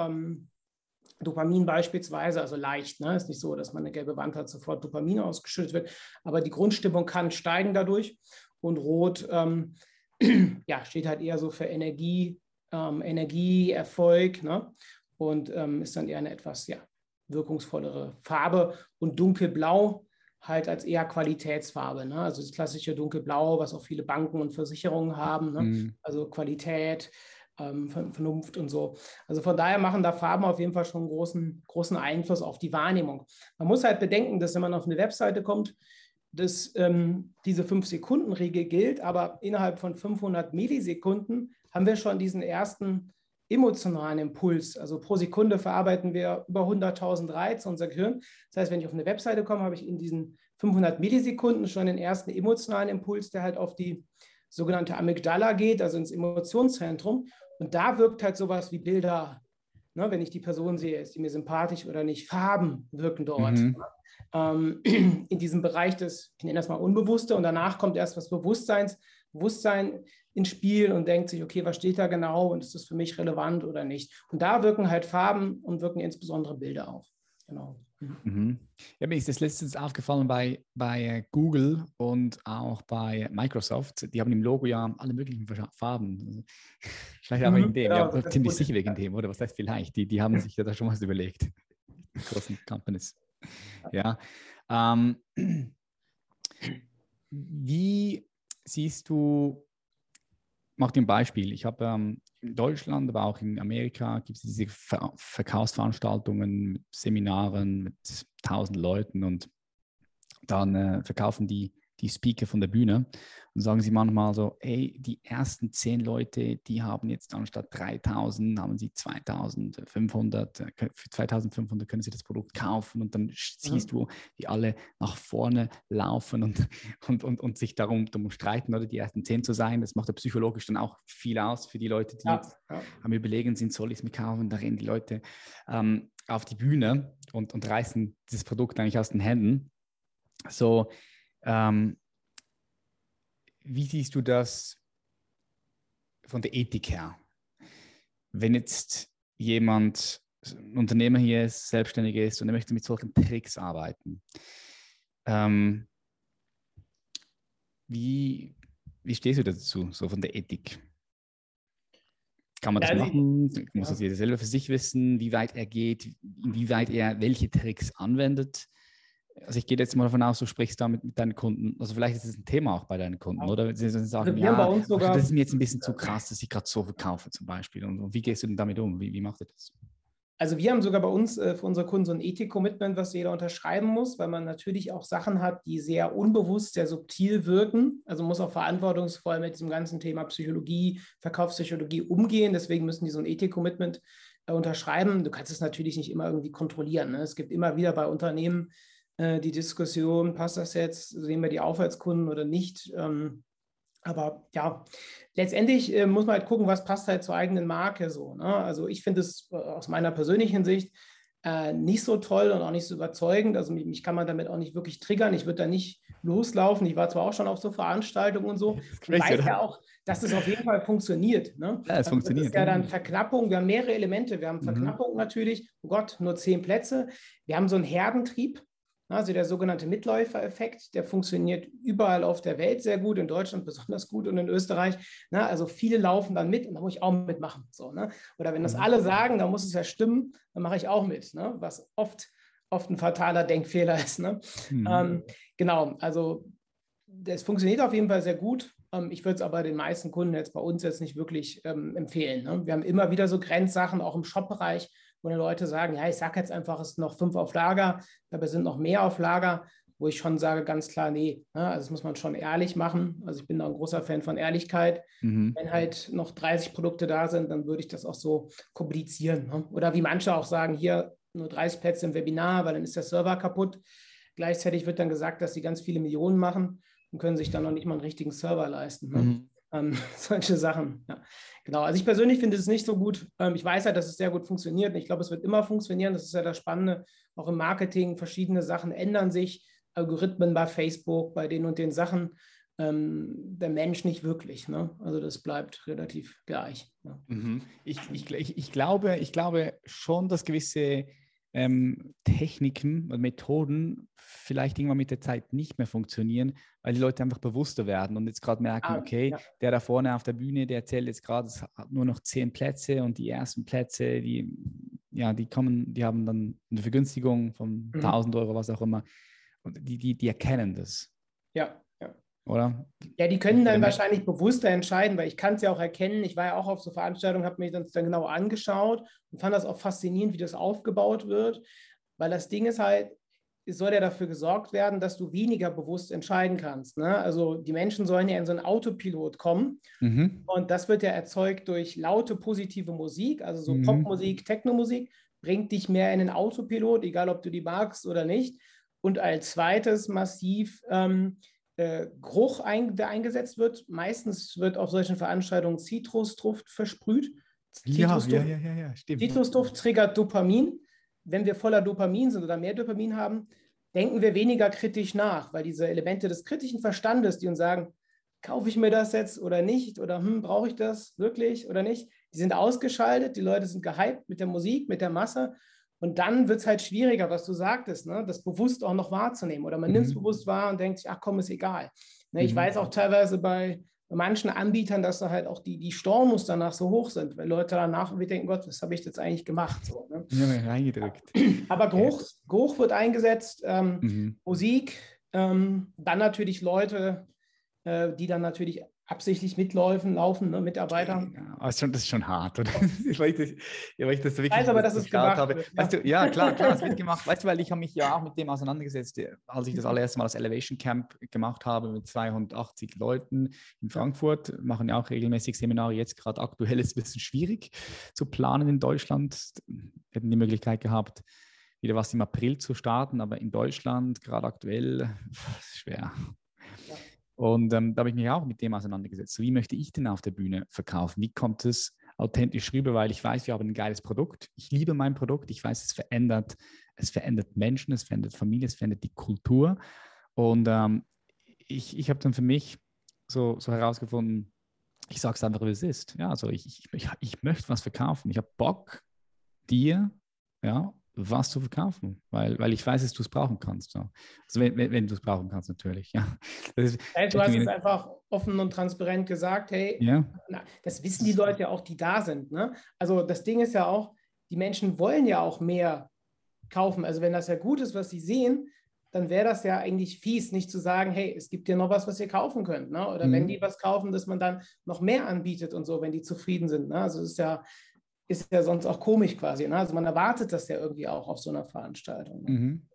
Dopamin beispielsweise, also leicht, ne? ist nicht so, dass man eine gelbe Wand hat, sofort Dopamin ausgeschüttet wird, aber die Grundstimmung kann steigen dadurch und Rot ähm, ja, steht halt eher so für Energie, ähm, Energie, Erfolg ne? und ähm, ist dann eher eine etwas ja, wirkungsvollere Farbe und dunkelblau halt als eher Qualitätsfarbe, ne? also das klassische dunkelblau, was auch viele Banken und Versicherungen haben, ne? mhm. also Qualität, ähm, Vernunft und so. Also von daher machen da Farben auf jeden Fall schon einen großen, großen Einfluss auf die Wahrnehmung. Man muss halt bedenken, dass wenn man auf eine Webseite kommt, dass ähm, diese 5-Sekunden-Regel gilt, aber innerhalb von 500 Millisekunden haben wir schon diesen ersten emotionalen Impuls. Also pro Sekunde verarbeiten wir über 100.000 Reize unser Gehirn. Das heißt, wenn ich auf eine Webseite komme, habe ich in diesen 500 Millisekunden schon den ersten emotionalen Impuls, der halt auf die sogenannte Amygdala geht, also ins Emotionszentrum. Und da wirkt halt sowas wie Bilder, ne, wenn ich die Person sehe, ist die mir sympathisch oder nicht. Farben wirken dort. Mhm. Ähm, in diesem Bereich des, ich nenne das mal Unbewusste, und danach kommt erst was Bewusstseins, Bewusstsein ins Spiel und denkt sich, okay, was steht da genau und ist das für mich relevant oder nicht? Und da wirken halt Farben und wirken insbesondere Bilder auch. Genau. Mhm. Ja, mir ist das letztens aufgefallen bei, bei äh, Google und auch bei Microsoft. Die haben im Logo ja alle möglichen Farben. Vielleicht auch mhm, wegen dem. Genau, ja, ziemlich sicher wegen dem, oder? Was heißt vielleicht? Die, die haben sich ja da schon was überlegt. Die großen Companies. Ja. Ähm, wie siehst du, mach dir ein Beispiel. Ich habe ähm, in Deutschland, aber auch in Amerika gibt es diese Ver Verkaufsveranstaltungen mit Seminaren mit tausend Leuten und dann äh, verkaufen die die Speaker von der Bühne und sagen sie manchmal so, ey, die ersten zehn Leute, die haben jetzt anstatt 3000, haben sie 2500, äh, für 2500 können sie das Produkt kaufen und dann siehst du, wie alle nach vorne laufen und, und, und, und sich darum, darum streiten, oder die ersten zehn zu sein. Das macht ja psychologisch dann auch viel aus für die Leute, die ja, ja. am Überlegen sind, soll ich es mir kaufen? Da rennen die Leute ähm, auf die Bühne und, und reißen dieses Produkt eigentlich aus den Händen. So, ähm, wie siehst du das von der Ethik her? Wenn jetzt jemand, ein Unternehmer hier ist, selbstständig ist und er möchte mit solchen Tricks arbeiten, ähm, wie, wie stehst du dazu, so von der Ethik? Kann man das ja, machen? Muss ja. das jeder selber für sich wissen, wie weit er geht, inwieweit er welche Tricks anwendet? Also ich gehe jetzt mal davon aus, du sprichst damit mit deinen Kunden. Also vielleicht ist es ein Thema auch bei deinen Kunden, ja. oder? Sie sagen, also ja, sogar, das ist mir jetzt ein bisschen zu krass, dass ich gerade so verkaufe zum Beispiel. Und, wie gehst du denn damit um? Wie, wie macht ihr das? Also wir haben sogar bei uns äh, für unsere Kunden so ein Ethik-Commitment, was jeder unterschreiben muss, weil man natürlich auch Sachen hat, die sehr unbewusst, sehr subtil wirken. Also muss auch verantwortungsvoll mit diesem ganzen Thema Psychologie, Verkaufspsychologie umgehen. Deswegen müssen die so ein Ethik-Commitment äh, unterschreiben. Du kannst es natürlich nicht immer irgendwie kontrollieren. Ne? Es gibt immer wieder bei Unternehmen äh, die Diskussion, passt das jetzt, sehen wir die Aufwärtskunden oder nicht. Ähm, aber ja, letztendlich äh, muss man halt gucken, was passt halt zur eigenen Marke so. Ne? Also ich finde es äh, aus meiner persönlichen Sicht äh, nicht so toll und auch nicht so überzeugend. Also mich, mich, kann man damit auch nicht wirklich triggern. Ich würde da nicht loslaufen. Ich war zwar auch schon auf so Veranstaltungen und so. Ich weiß ja auch, dass es auf jeden Fall funktioniert. Ne? Ja, es also funktioniert. Das ist ja dann Verknappung. Wir haben mehrere Elemente. Wir haben mhm. Verknappung mhm. natürlich. Oh Gott, nur zehn Plätze. Wir haben so einen Herdentrieb. Also der sogenannte Mitläufereffekt, der funktioniert überall auf der Welt sehr gut, in Deutschland besonders gut und in Österreich. Also viele laufen dann mit und da muss ich auch mitmachen. So, ne? Oder wenn das mhm. alle sagen, dann muss es ja stimmen, dann mache ich auch mit, ne? was oft, oft ein fataler Denkfehler ist. Ne? Mhm. Ähm, genau, also das funktioniert auf jeden Fall sehr gut. Ähm, ich würde es aber den meisten Kunden jetzt bei uns jetzt nicht wirklich ähm, empfehlen. Ne? Wir haben immer wieder so Grenzsachen, auch im Shop-Bereich wo die Leute sagen, ja, ich sage jetzt einfach, es sind noch fünf auf Lager, dabei sind noch mehr auf Lager, wo ich schon sage, ganz klar, nee, ne, also das muss man schon ehrlich machen. Also ich bin da ein großer Fan von Ehrlichkeit. Mhm. Wenn halt noch 30 Produkte da sind, dann würde ich das auch so kommunizieren. Ne? Oder wie manche auch sagen, hier nur 30 Plätze im Webinar, weil dann ist der Server kaputt. Gleichzeitig wird dann gesagt, dass sie ganz viele Millionen machen und können sich dann noch nicht mal einen richtigen Server leisten. Ne? Mhm. Ähm, solche Sachen. Ja. Genau, also ich persönlich finde es nicht so gut. Ähm, ich weiß ja, dass es sehr gut funktioniert. Ich glaube, es wird immer funktionieren. Das ist ja das Spannende. Auch im Marketing, verschiedene Sachen ändern sich. Algorithmen bei Facebook, bei den und den Sachen. Ähm, der Mensch nicht wirklich. Ne? Also das bleibt relativ gleich. Ja. Mhm. Ich, ich, ich, glaube, ich glaube schon, dass gewisse ähm, Techniken und Methoden vielleicht irgendwann mit der Zeit nicht mehr funktionieren, weil die Leute einfach bewusster werden und jetzt gerade merken, ah, okay, ja. der da vorne auf der Bühne, der erzählt jetzt gerade, es hat nur noch zehn Plätze und die ersten Plätze, die, ja, die kommen, die haben dann eine Vergünstigung von mhm. 1000 Euro, was auch immer. Und die, die, die erkennen das. Ja, oder? Ja, die können dann wahrscheinlich bewusster entscheiden, weil ich kann es ja auch erkennen. Ich war ja auch auf so Veranstaltungen, habe mir das dann genau angeschaut und fand das auch faszinierend, wie das aufgebaut wird, weil das Ding ist halt, es soll ja dafür gesorgt werden, dass du weniger bewusst entscheiden kannst. Ne? Also die Menschen sollen ja in so einen Autopilot kommen mhm. und das wird ja erzeugt durch laute positive Musik, also so mhm. Popmusik, Technomusik, bringt dich mehr in den Autopilot, egal ob du die magst oder nicht. Und als zweites massiv ähm, äh, Geruch, ein, der eingesetzt wird. Meistens wird auf solchen Veranstaltungen Zitrusduft versprüht. Zitrusduft, ja, ja, ja, ja, stimmt. Zitrusduft triggert Dopamin. Wenn wir voller Dopamin sind oder mehr Dopamin haben, denken wir weniger kritisch nach, weil diese Elemente des kritischen Verstandes, die uns sagen, kaufe ich mir das jetzt oder nicht oder hm, brauche ich das wirklich oder nicht, die sind ausgeschaltet, die Leute sind gehypt mit der Musik, mit der Masse Und dann wird es halt schwieriger, was du sagtest, ne? das bewusst auch noch wahrzunehmen. Oder man mhm. nimmt es bewusst wahr und denkt sich, ach komm, ist egal. Ne? Ich mhm. weiß auch teilweise bei, bei manchen Anbietern, dass da halt auch die, die Stornos danach so hoch sind, weil Leute danach irgendwie denken, Gott, was habe ich jetzt eigentlich gemacht? So, ne? Ja, reingedrückt. Aber Geruch, Geruch wird eingesetzt, ähm, mhm. Musik, ähm, dann natürlich Leute, äh, die dann natürlich absichtlich mitläufen, laufen, ne, Mitarbeiter. Ja, das, ist schon, das ist schon hart, oder? weil ich das, ja, weil ich das wirklich weiß aber, dass es gemacht habe. Wird, ja. Weißt du, ja, klar, klar, es wird gemacht. Weißt du, weil ich habe mich ja auch mit dem auseinandergesetzt, äh, als ich das allererste Mal das Elevation Camp gemacht habe mit 280 Leuten in Frankfurt, machen ja auch regelmäßig Seminare. Jetzt gerade aktuell ist es ein bisschen schwierig zu planen in Deutschland. Wir hätten die Möglichkeit gehabt, wieder was im April zu starten, aber in Deutschland gerade aktuell ist schwer. Und ähm, da habe ich mich auch mit dem auseinandergesetzt. wie möchte ich denn auf der Bühne verkaufen? Wie kommt es authentisch rüber? Weil ich weiß, wir haben ein geiles Produkt. Ich liebe mein Produkt. Ich weiß, es verändert, es verändert Menschen, es verändert Familie, es verändert die Kultur. Und ähm, ich, ich habe dann für mich so, so herausgefunden, ich sage es einfach, wie es ist. Ja, also ich, ich, ich, ich möchte was verkaufen. Ich habe Bock, dir ja, was zu verkaufen, weil, weil ich weiß, dass du es brauchen kannst. So. Also wenn, wenn, wenn du es brauchen kannst, natürlich. Ja. Ist, hey, du hast es einfach offen und transparent gesagt, hey, ja. na, das wissen die Leute ja auch, die da sind. Ne? Also das Ding ist ja auch, die Menschen wollen ja auch mehr kaufen. Also wenn das ja gut ist, was sie sehen, dann wäre das ja eigentlich fies, nicht zu sagen, hey, es gibt ja noch was, was ihr kaufen könnt. Ne? Oder mhm. wenn die was kaufen, dass man dann noch mehr anbietet und so, wenn die zufrieden sind. Ne? Also es ist ja, ist ja sonst auch komisch quasi. Ne? Also man erwartet das ja irgendwie auch auf so einer Veranstaltung. Ne? Mhm.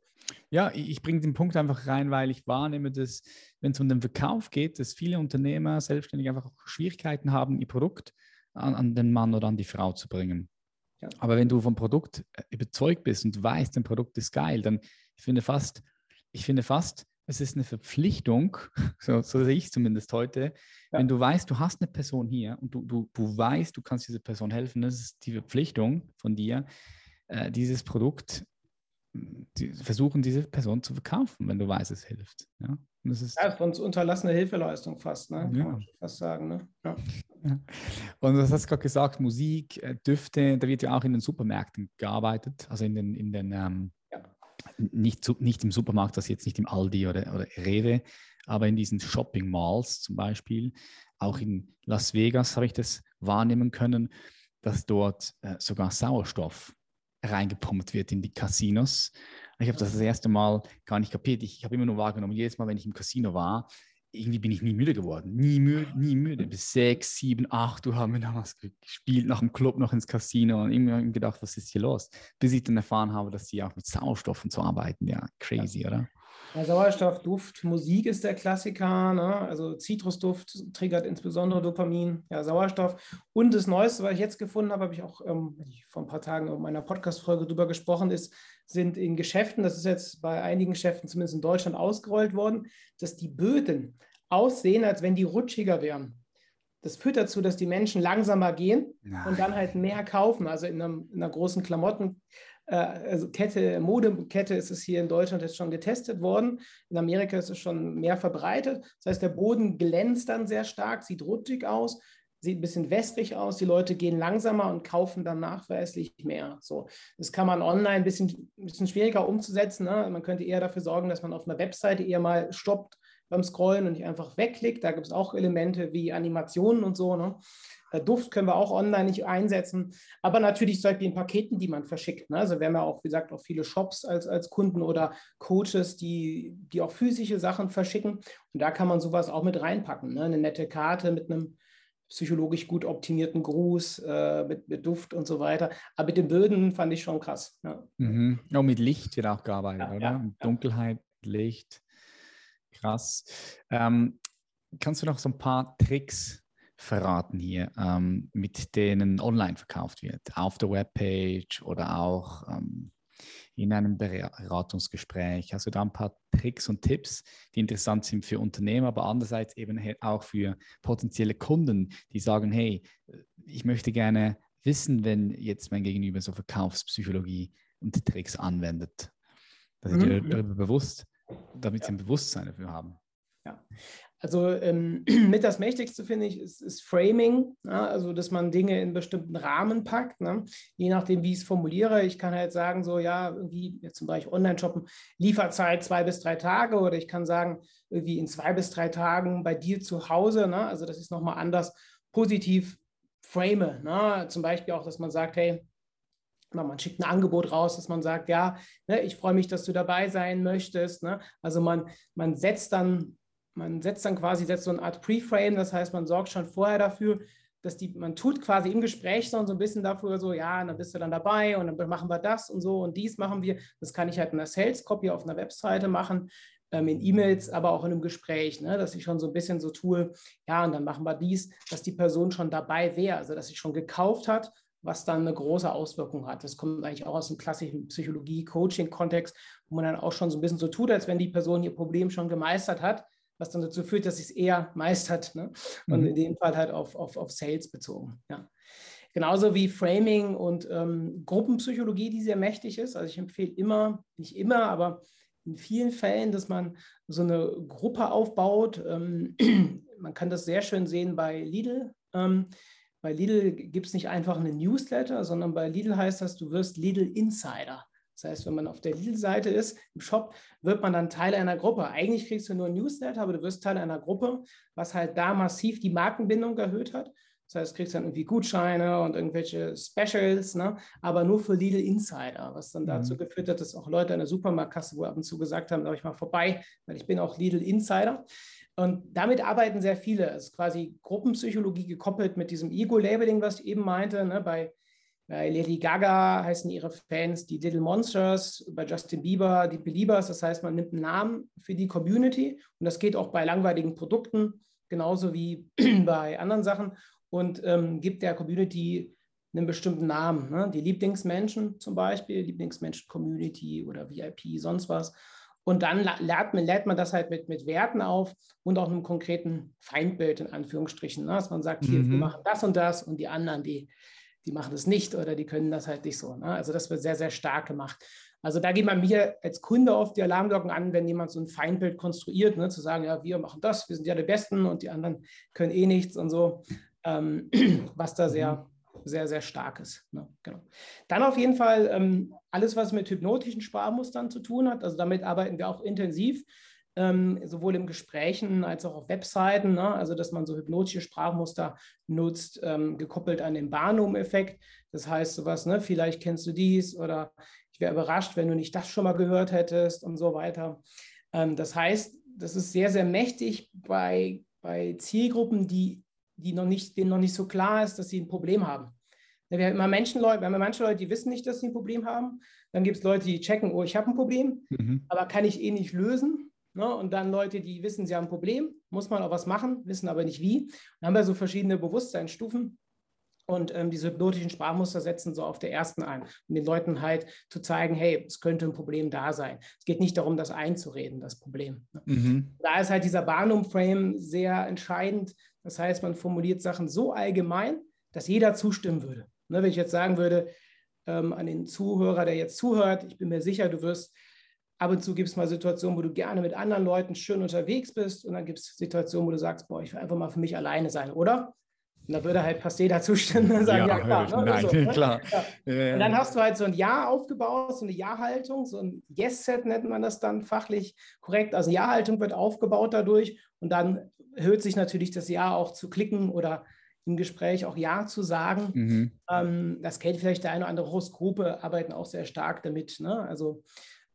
Ja, ich bringe den Punkt einfach rein, weil ich wahrnehme, dass, wenn es um den Verkauf geht, dass viele Unternehmer selbstständig einfach auch Schwierigkeiten haben, ihr Produkt an, an den Mann oder an die Frau zu bringen. Ja. Aber wenn du vom Produkt äh, überzeugt bist und weißt, dein Produkt ist geil, dann ich finde fast, ich finde fast, es ist eine Verpflichtung, so, so sehe ich zumindest heute, ja. wenn du weißt, du hast eine Person hier und du, du, du weißt, du kannst dieser Person helfen, das ist die Verpflichtung von dir, äh, dieses Produkt die versuchen, diese Person zu verkaufen, wenn du weißt, es hilft. Ja, und das ist ja, uns unterlassene Hilfeleistung fast, ne? kann ja. man fast sagen. Ne? Ja. Und du hast gerade gesagt, Musik, äh, Düfte, da wird ja auch in den Supermärkten gearbeitet, also in den, in den ähm, nicht, nicht im Supermarkt, das jetzt nicht im Aldi oder, oder Rewe, aber in diesen Shopping Malls zum Beispiel. Auch in Las Vegas habe ich das wahrnehmen können, dass dort äh, sogar Sauerstoff reingepumpt wird in die Casinos. Ich habe das das erste Mal gar nicht kapiert. Ich, ich habe immer nur wahrgenommen, jedes Mal, wenn ich im Casino war, irgendwie bin ich nie müde geworden. Nie müde, nie müde. Bis sechs, sieben, acht Uhr haben wir damals gespielt, nach dem Club noch ins Casino und immer gedacht, was ist hier los? Bis ich dann erfahren habe, dass sie auch mit Sauerstoff und so arbeiten. Ja, crazy, ja. oder? Ja, Sauerstoff, Duft, Musik ist der Klassiker. Ne? Also Zitrusduft triggert insbesondere Dopamin, ja, Sauerstoff. Und das Neueste, was ich jetzt gefunden habe, habe ich auch ähm, vor ein paar Tagen in meiner Podcast-Folge drüber gesprochen, ist, sind in Geschäften, das ist jetzt bei einigen Geschäften zumindest in Deutschland ausgerollt worden, dass die Böden aussehen, als wenn die rutschiger wären. Das führt dazu, dass die Menschen langsamer gehen Nein. und dann halt mehr kaufen. Also in, einem, in einer großen Klamotten, äh, also Kette, Modekette ist es hier in Deutschland jetzt schon getestet worden. In Amerika ist es schon mehr verbreitet. Das heißt, der Boden glänzt dann sehr stark, sieht rutschig aus sieht ein bisschen wässrig aus, die Leute gehen langsamer und kaufen dann nachweislich mehr. So, das kann man online ein bisschen, ein bisschen schwieriger umzusetzen. Ne? Man könnte eher dafür sorgen, dass man auf einer Webseite eher mal stoppt beim Scrollen und nicht einfach wegklickt. Da gibt es auch Elemente wie Animationen und so. Ne? Äh, Duft können wir auch online nicht einsetzen, aber natürlich zum Beispiel in Paketen, die man verschickt. Ne? Also wir haben ja auch, wie gesagt, auch viele Shops als, als Kunden oder Coaches, die, die auch physische Sachen verschicken. Und da kann man sowas auch mit reinpacken. Ne? Eine nette Karte mit einem psychologisch gut optimierten Gruß, äh, mit, mit, Duft und so weiter. Aber mit den Böden fand ich schon krass. Ja. Mhm. Auch mit Licht wird auch gearbeitet, ja, oder? Ja, Dunkelheit, Licht. Krass. Ähm, kannst du noch so ein paar Tricks verraten hier, ähm, mit denen online verkauft wird? Auf der Webpage oder auch ähm, in einem Beratungsgespräch? Hast du da ein paar Tricks und Tipps, die interessant sind für Unternehmer, aber andererseits eben auch für potenzielle Kunden, die sagen, hey, ich möchte gerne wissen, wenn jetzt mein Gegenüber so Verkaufspsychologie und Tricks anwendet. Dass mhm. ich dir darüber bewusst, damit sie ein Bewusstsein dafür haben. Ja, Also ähm, mit das Mächtigste finde ich ist, ist Framing, ja, also dass man Dinge in bestimmten Rahmen packt, ne? je nachdem, wie ich es formuliere. Ich kann halt sagen, so ja, irgendwie jetzt zum Beispiel Online-Shoppen, Lieferzeit zwei bis drei Tage oder ich kann sagen, irgendwie in zwei bis drei Tagen bei dir zu Hause. Ne? Also das ist nochmal anders positiv frame. Ne? Zum Beispiel auch, dass man sagt, hey, man schickt ein Angebot raus, dass man sagt, ja, ne, ich freue mich, dass du dabei sein möchtest. Ne? Also man, man setzt dann man setzt dann quasi setzt so eine Art Preframe, das heißt, man sorgt schon vorher dafür, dass die, man tut quasi im Gespräch so ein bisschen dafür so, ja, dann bist du dann dabei und dann machen wir das und so und dies machen wir. Das kann ich halt in einer Sales Copy auf einer Webseite machen, ähm, in E-Mails, aber auch in einem Gespräch, ne, dass ich schon so ein bisschen so tue, ja, und dann machen wir dies, dass die Person schon dabei wäre, also dass sie schon gekauft hat, was dann eine große Auswirkung hat. Das kommt eigentlich auch aus dem klassischen Psychologie-Coaching-Kontext, wo man dann auch schon so ein bisschen so tut, als wenn die Person ihr Problem schon gemeistert hat was dann dazu führt, dass es eher meistert. Ne? Und mhm. in dem Fall halt auf, auf, auf Sales bezogen. Ja. Genauso wie Framing und ähm, Gruppenpsychologie, die sehr mächtig ist. Also ich empfehle immer, nicht immer, aber in vielen Fällen, dass man so eine Gruppe aufbaut. Ähm, man kann das sehr schön sehen bei Lidl. Ähm, bei Lidl gibt es nicht einfach einen Newsletter, sondern bei Lidl heißt das, du wirst Lidl Insider. Das heißt, wenn man auf der Lidl-Seite ist, im Shop, wird man dann Teil einer Gruppe. Eigentlich kriegst du nur ein Newsletter, aber du wirst Teil einer Gruppe, was halt da massiv die Markenbindung erhöht hat. Das heißt, du kriegst dann irgendwie Gutscheine und irgendwelche Specials, ne? aber nur für Lidl Insider, was dann dazu mhm. geführt hat, dass auch Leute in der Supermarktkasse wo ab und zu gesagt haben, da ich mal vorbei, weil ich bin auch Lidl Insider. Und damit arbeiten sehr viele. Es ist quasi Gruppenpsychologie gekoppelt mit diesem Ego-Labeling, was ich eben meinte. Ne? Bei bei Lady Gaga heißen ihre Fans die Little Monsters, bei Justin Bieber die Beliebers. Das heißt, man nimmt einen Namen für die Community und das geht auch bei langweiligen Produkten, genauso wie bei anderen Sachen und ähm, gibt der Community einen bestimmten Namen. Ne? Die Lieblingsmenschen zum Beispiel, Lieblingsmenschen-Community oder VIP, sonst was. Und dann lädt man, lädt man das halt mit, mit Werten auf und auch einem konkreten Feindbild in Anführungsstrichen. Ne? Dass man sagt, hier, mhm. wir machen das und das und die anderen, die die machen das nicht oder die können das halt nicht so. Ne? Also das wird sehr, sehr stark gemacht. Also da geht man mir als Kunde oft die Alarmglocken an, wenn jemand so ein Feindbild konstruiert, ne? zu sagen, ja, wir machen das, wir sind ja die Besten und die anderen können eh nichts und so, ähm, was da sehr, sehr, sehr stark ist. Ne? Genau. Dann auf jeden Fall ähm, alles, was mit hypnotischen Sparmustern zu tun hat. Also damit arbeiten wir auch intensiv ähm, sowohl im Gesprächen als auch auf Webseiten, ne? also dass man so hypnotische Sprachmuster nutzt, ähm, gekoppelt an den Barnum-Effekt. Das heißt sowas, ne? vielleicht kennst du dies oder ich wäre überrascht, wenn du nicht das schon mal gehört hättest und so weiter. Ähm, das heißt, das ist sehr, sehr mächtig bei, bei Zielgruppen, die, die noch nicht, denen noch nicht so klar ist, dass sie ein Problem haben. Wir haben immer Menschen, wir haben manche Leute, die wissen nicht, dass sie ein Problem haben. Dann gibt es Leute, die checken, oh, ich habe ein Problem, mhm. aber kann ich eh nicht lösen. Ne? Und dann Leute, die wissen, sie haben ein Problem, muss man auch was machen, wissen aber nicht wie. Dann haben wir so verschiedene Bewusstseinsstufen. Und ähm, diese hypnotischen Sprachmuster setzen so auf der ersten ein, um den Leuten halt zu zeigen, hey, es könnte ein Problem da sein. Es geht nicht darum, das einzureden, das Problem. Ne? Mhm. Da ist halt dieser Barnum-Frame sehr entscheidend. Das heißt, man formuliert Sachen so allgemein, dass jeder zustimmen würde. Ne, wenn ich jetzt sagen würde, ähm, an den Zuhörer, der jetzt zuhört, ich bin mir sicher, du wirst Ab und zu gibt es mal Situationen, wo du gerne mit anderen Leuten schön unterwegs bist und dann gibt es Situationen, wo du sagst, boah, ich will einfach mal für mich alleine sein, oder? Und da würde halt fast jeder zustimmen und sagen, ja, ja klar. Ne? Nein, so, ne? klar. Ja. Und dann hast du halt so ein Ja aufgebaut, so eine Ja-Haltung, so ein Yes-Set nennt man das dann fachlich korrekt. Also Ja-Haltung wird aufgebaut dadurch und dann erhöht sich natürlich das Ja auch zu klicken oder im Gespräch auch Ja zu sagen. Mhm. Ähm, das kennt vielleicht der eine oder andere Hostgruppe, arbeiten auch sehr stark damit. Ne? Also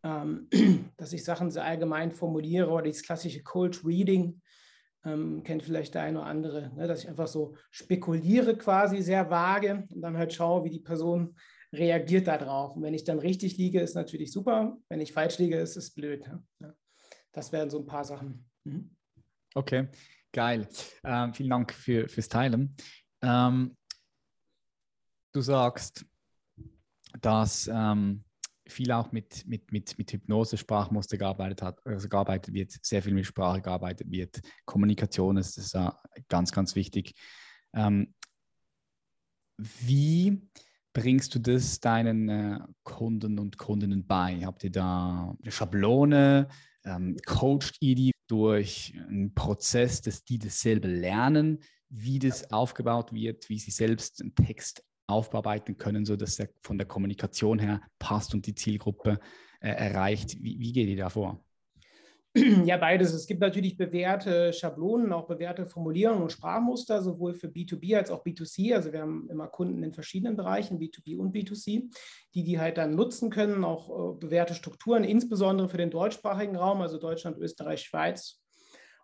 ähm, dass ich Sachen sehr allgemein formuliere oder dieses klassische Cold Reading, ähm, kennt vielleicht der eine oder andere, ne, dass ich einfach so spekuliere quasi sehr vage und dann halt schaue, wie die Person reagiert darauf. Und wenn ich dann richtig liege, ist natürlich super. Wenn ich falsch liege, ist es blöd. Ja. Das wären so ein paar Sachen. Mhm. Okay, geil. Ähm, vielen Dank für, fürs Teilen. Ähm, du sagst, dass ähm, viel auch mit, mit, mit, mit Hypnose, Sprachmuster gearbeitet hat, also gearbeitet wird, sehr viel mit Sprache gearbeitet wird. Kommunikation ist, ist ganz, ganz wichtig. Ähm, wie bringst du das deinen äh, Kunden und Kundinnen bei? Habt ihr da eine Schablone? Ähm, coacht ihr die durch einen Prozess, dass die dasselbe lernen, wie das aufgebaut wird, wie sie selbst einen Text aufbearbeiten können, sodass er von der Kommunikation her passt und die Zielgruppe äh, erreicht. Wie, wie geht ihr da vor? Ja, beides. Es gibt natürlich bewährte Schablonen, auch bewährte Formulierungen und Sprachmuster, sowohl für B2B als auch B2C. Also wir haben immer Kunden in verschiedenen Bereichen, B2B und B2C, die die halt dann nutzen können, auch äh, bewährte Strukturen, insbesondere für den deutschsprachigen Raum, also Deutschland, Österreich, Schweiz.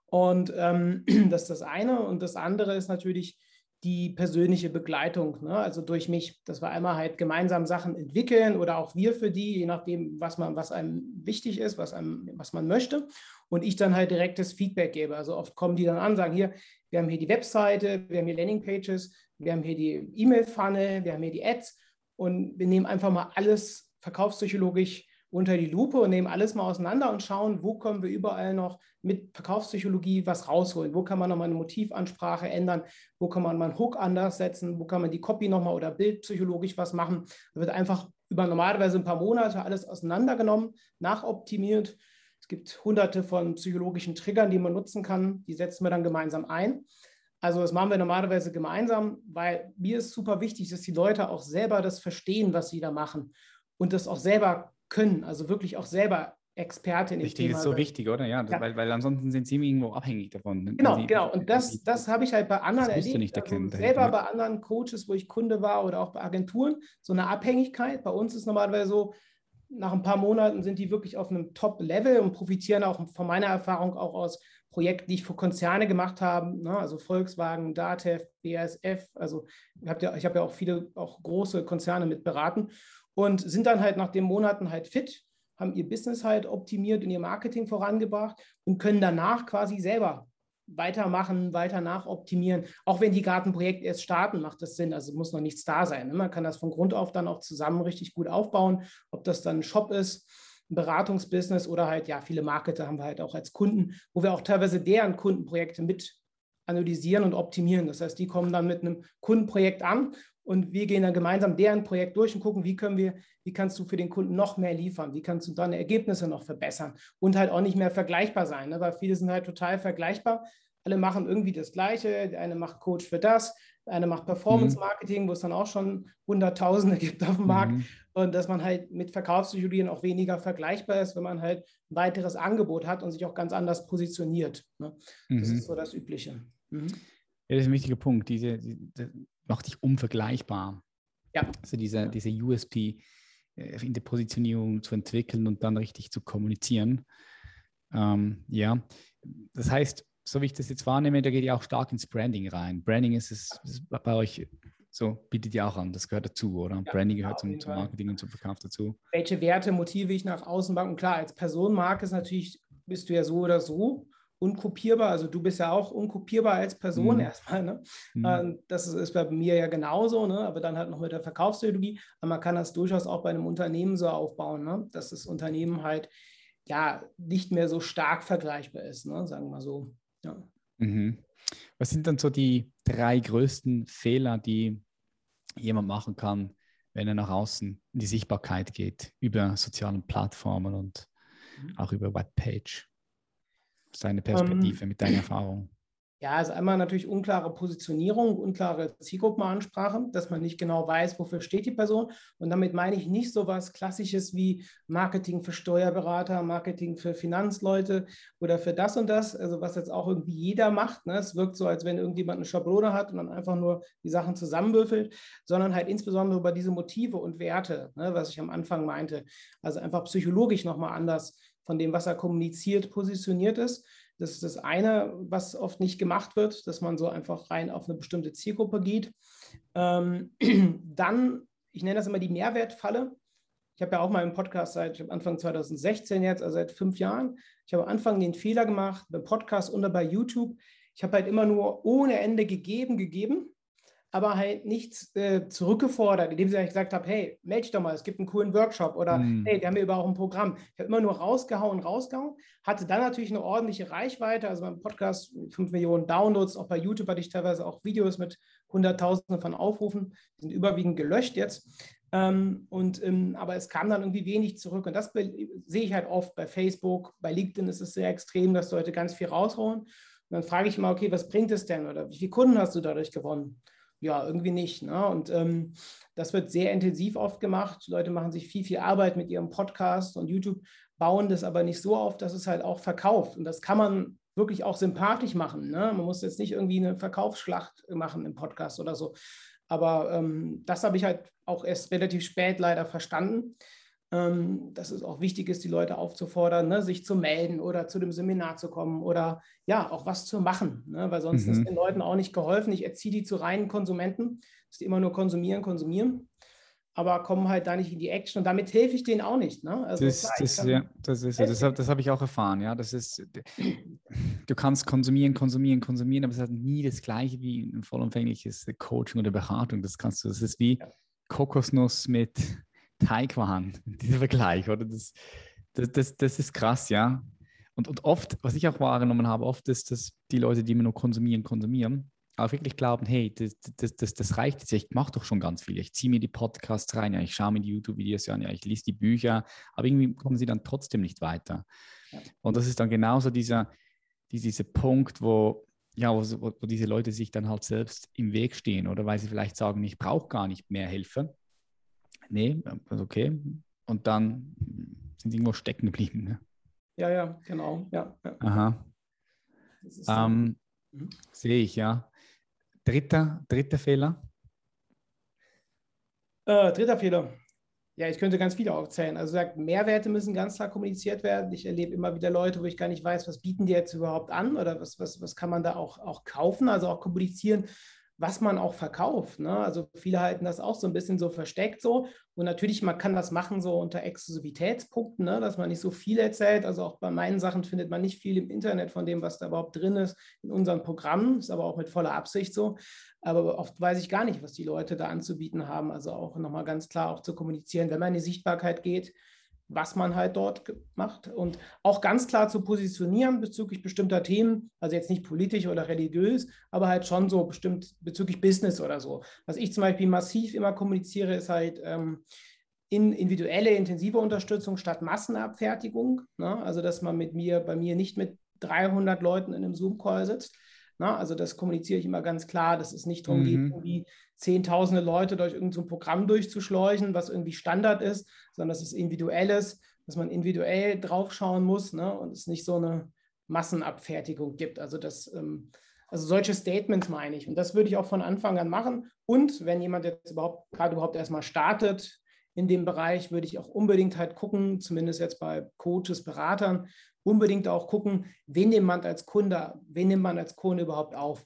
Und ähm, das ist das eine. Und das andere ist natürlich die persönliche Begleitung, ne? also durch mich, dass wir einmal halt gemeinsam Sachen entwickeln oder auch wir für die, je nachdem, was man, was einem wichtig ist, was einem, was man möchte. Und ich dann halt direktes Feedback gebe. Also oft kommen die dann an, sagen hier, wir haben hier die Webseite, wir haben hier Landingpages, wir haben hier die E-Mail-Funnel, wir haben hier die Ads und wir nehmen einfach mal alles verkaufspsychologisch unter die Lupe und nehmen alles mal auseinander und schauen, wo können wir überall noch mit Verkaufspsychologie was rausholen. Wo kann man nochmal eine Motivansprache ändern? Wo kann man mal einen Hook anders setzen? Wo kann man die Copy nochmal oder bildpsychologisch was machen? Da wird einfach über normalerweise ein paar Monate alles auseinandergenommen, nachoptimiert. Es gibt hunderte von psychologischen Triggern, die man nutzen kann. Die setzen wir dann gemeinsam ein. Also das machen wir normalerweise gemeinsam, weil mir ist super wichtig, dass die Leute auch selber das verstehen, was sie da machen und das auch selber können, also wirklich auch selber Experte in Richtig, Thema. ist so wichtig, oder? Ja, ja, Weil, weil ansonsten sind sie irgendwo abhängig davon. Genau, sie, genau. Und das, das habe ich halt bei anderen das erlebt. Nicht also erkennen, also selber bei anderen Coaches, wo ich Kunde war oder auch bei Agenturen, so eine Abhängigkeit. Bei uns ist normalerweise so, nach ein paar Monaten sind die wirklich auf einem Top-Level und profitieren auch von meiner Erfahrung auch aus Projekten, die ich für Konzerne gemacht habe, ne? also Volkswagen, Datev, BASF. Also ich habe ja, hab ja auch viele auch große Konzerne mit beraten und sind dann halt nach den Monaten halt fit, haben ihr Business halt optimiert und ihr Marketing vorangebracht und können danach quasi selber weitermachen, weiter nachoptimieren. Auch wenn die Gartenprojekte erst starten, macht das Sinn. Also muss noch nichts da sein. Ne? Man kann das von Grund auf dann auch zusammen richtig gut aufbauen, ob das dann ein Shop ist, ein Beratungsbusiness oder halt, ja, viele Marketer haben wir halt auch als Kunden, wo wir auch teilweise deren Kundenprojekte mit analysieren und optimieren. Das heißt, die kommen dann mit einem Kundenprojekt an und wir gehen dann gemeinsam deren Projekt durch und gucken, wie können wir, wie kannst du für den Kunden noch mehr liefern, wie kannst du deine Ergebnisse noch verbessern und halt auch nicht mehr vergleichbar sein, ne? weil viele sind halt total vergleichbar. Alle machen irgendwie das Gleiche. Der eine macht Coach für das, der eine macht Performance mhm. Marketing, mhm. wo es dann auch schon Hunderttausende gibt auf dem Markt. Mhm. Und dass man halt mit Verkaufspsychologien auch weniger vergleichbar ist, wenn man halt ein weiteres Angebot hat und sich auch ganz anders positioniert. Ne? Mhm. Das ist so das Übliche. Mhm. Ja, das ist ein wichtiger Punkt. Diese, diese macht dich unvergleichbar. Ja. Also diese, diese USP äh, in der Positionierung zu entwickeln und dann richtig zu kommunizieren. Ähm, ja, das heißt, so wie ich das jetzt wahrnehme, da geht ihr auch stark ins Branding rein. Branding ist es ist bei euch so, bietet ihr auch an, das gehört dazu, oder? Ja, Branding gehört zum, zum, Marketing und zum Verkauf dazu. Welche Werte motiviere ich nach außen? Und klar, als Personenmarke ist natürlich, bist du ja so oder so unkopierbar. Also du bist ja auch unkopierbar als Person mhm. erstmal. Ne? Mhm. Ähm, das ist, bei mir ja genauso, ne? aber dann halt noch mit der Verkaufstheologie. Aber man kann das durchaus auch bei einem Unternehmen so aufbauen, ne? dass das Unternehmen halt ja nicht mehr so stark vergleichbar ist, ne? sagen wir mal so. Ja. Mhm. Was sind dann so die drei größten Fehler, die jemand machen kann, wenn er nach außen in die Sichtbarkeit geht, über sozialen Plattformen und mhm. auch über Webpage? Seine Perspektive, ähm, mit deiner Erfahrung? Ja, also einmal natürlich unklare Positionierung, unklare Zielgruppenansprache, dass man nicht genau weiß, wofür steht die Person. Und damit meine ich nicht so was Klassisches wie Marketing für Steuerberater, Marketing für Finanzleute oder für das und das, also was jetzt auch irgendwie jeder macht. Ne? Es wirkt so, als wenn irgendjemand eine Schablone hat und dann einfach nur die Sachen zusammenwürfelt, sondern halt insbesondere über diese Motive und Werte, ne? was ich am Anfang meinte. Also einfach psychologisch nochmal anders von dem, was er kommuniziert, positioniert ist. Das ist das eine, was oft nicht gemacht wird, dass man so einfach rein auf eine bestimmte Zielgruppe geht. Ähm, dann, ich nenne das immer die Mehrwertfalle. Ich habe ja auch mal im Podcast seit Anfang 2016 jetzt, also seit fünf Jahren. Ich habe am Anfang den Fehler gemacht beim Podcast und bei YouTube. Ich habe halt immer nur ohne Ende gegeben, gegeben aber halt nichts äh, zurückgefordert, indem sie gesagt habe, hey, melde dich doch mal, es gibt einen coolen Workshop oder mhm. hey, die haben hier auch ein Programm. Ich habe immer nur rausgehauen, rausgehauen, hatte dann natürlich eine ordentliche Reichweite, also beim Podcast 5 Millionen Downloads, auch bei YouTube hatte ich teilweise auch Videos mit Hunderttausenden von Aufrufen, die sind überwiegend gelöscht jetzt. Ähm, und, ähm, aber es kam dann irgendwie wenig zurück. Und das sehe ich halt oft bei Facebook, bei LinkedIn ist es sehr extrem, dass Leute ganz viel raushauen. Und dann frage ich mal, okay, was bringt es denn? Oder wie viele Kunden hast du dadurch gewonnen? Ja, irgendwie nicht. Ne? Und ähm, das wird sehr intensiv oft gemacht. Leute machen sich viel, viel Arbeit mit ihrem Podcast und YouTube, bauen das aber nicht so auf, dass es halt auch verkauft. Und das kann man wirklich auch sympathisch machen. Ne? Man muss jetzt nicht irgendwie eine Verkaufsschlacht machen im Podcast oder so. Aber ähm, das habe ich halt auch erst relativ spät leider verstanden, ähm, dass es auch wichtig ist, die Leute aufzufordern, ne, sich zu melden oder zu dem Seminar zu kommen oder ja, auch was zu machen, ne, weil sonst mhm. ist den Leuten auch nicht geholfen. Ich erziehe die zu reinen Konsumenten, dass die immer nur konsumieren, konsumieren aber kommen halt da nicht in die Action und damit helfe ich denen auch nicht. Ne? Also das, klar, das, ja, das ist das, habe das hab ich auch erfahren, ja. Das ist, du kannst konsumieren, konsumieren, konsumieren, aber es hat nie das gleiche wie ein vollumfängliches Coaching oder Beratung. Das kannst du, das ist wie ja. Kokosnuss mit Teigwaren, dieser Vergleich, oder? Das, das, das, das ist krass, ja. Und, und oft, was ich auch wahrgenommen habe, oft ist, dass die Leute, die immer nur konsumieren, konsumieren, auch wirklich glauben, hey, das, das, das, das reicht jetzt, ich mache doch schon ganz viel. Ich ziehe mir die Podcasts rein, ja, ich schaue mir die YouTube-Videos an, ja, ich lese die Bücher, aber irgendwie kommen sie dann trotzdem nicht weiter. Ja. Und das ist dann genauso dieser, dieser Punkt, wo, ja, wo, wo, diese Leute sich dann halt selbst im Weg stehen oder weil sie vielleicht sagen, ich brauche gar nicht mehr Hilfe. Nee, also okay. Und dann sind sie irgendwo stecken geblieben. Ne? Ja, ja, genau. Ja, ja. Aha. Ähm, mhm. Sehe ich, ja. Dritter, dritter Fehler? Äh, dritter Fehler. Ja, ich könnte ganz viele aufzählen. Also sagt, Mehrwerte müssen ganz klar kommuniziert werden. Ich erlebe immer wieder Leute, wo ich gar nicht weiß, was bieten die jetzt überhaupt an oder was, was, was kann man da auch, auch kaufen, also auch kommunizieren was man auch verkauft. Ne? Also viele halten das auch so ein bisschen so versteckt so. Und natürlich, man kann das machen so unter Exklusivitätspunkten, ne? dass man nicht so viel erzählt. Also auch bei meinen Sachen findet man nicht viel im Internet von dem, was da überhaupt drin ist in unseren Programmen. Ist aber auch mit voller Absicht so. Aber oft weiß ich gar nicht, was die Leute da anzubieten haben. Also auch nochmal ganz klar auch zu kommunizieren, wenn man in die Sichtbarkeit geht was man halt dort macht und auch ganz klar zu positionieren bezüglich bestimmter Themen, also jetzt nicht politisch oder religiös, aber halt schon so bestimmt bezüglich Business oder so. Was ich zum Beispiel massiv immer kommuniziere, ist halt ähm, in individuelle, intensive Unterstützung statt Massenabfertigung. Ne? Also dass man mit mir, bei mir nicht mit 300 Leuten in einem Zoom-Call sitzt, ne? also das kommuniziere ich immer ganz klar, dass es nicht darum mhm. geht, irgendwie zehntausende Leute durch irgendein so Programm durchzuschleuchen, was irgendwie Standard ist, sondern dass es individuell ist, dass man individuell draufschauen muss ne, und es nicht so eine Massenabfertigung gibt. Also das, ähm, also solche Statements meine ich. Und das würde ich auch von Anfang an machen. Und wenn jemand jetzt überhaupt gerade überhaupt erstmal startet in dem Bereich, würde ich auch unbedingt halt gucken, zumindest jetzt bei Coaches, Beratern, unbedingt auch gucken, wen nimmt man als Kunde, wen nimmt man als Kunde überhaupt auf.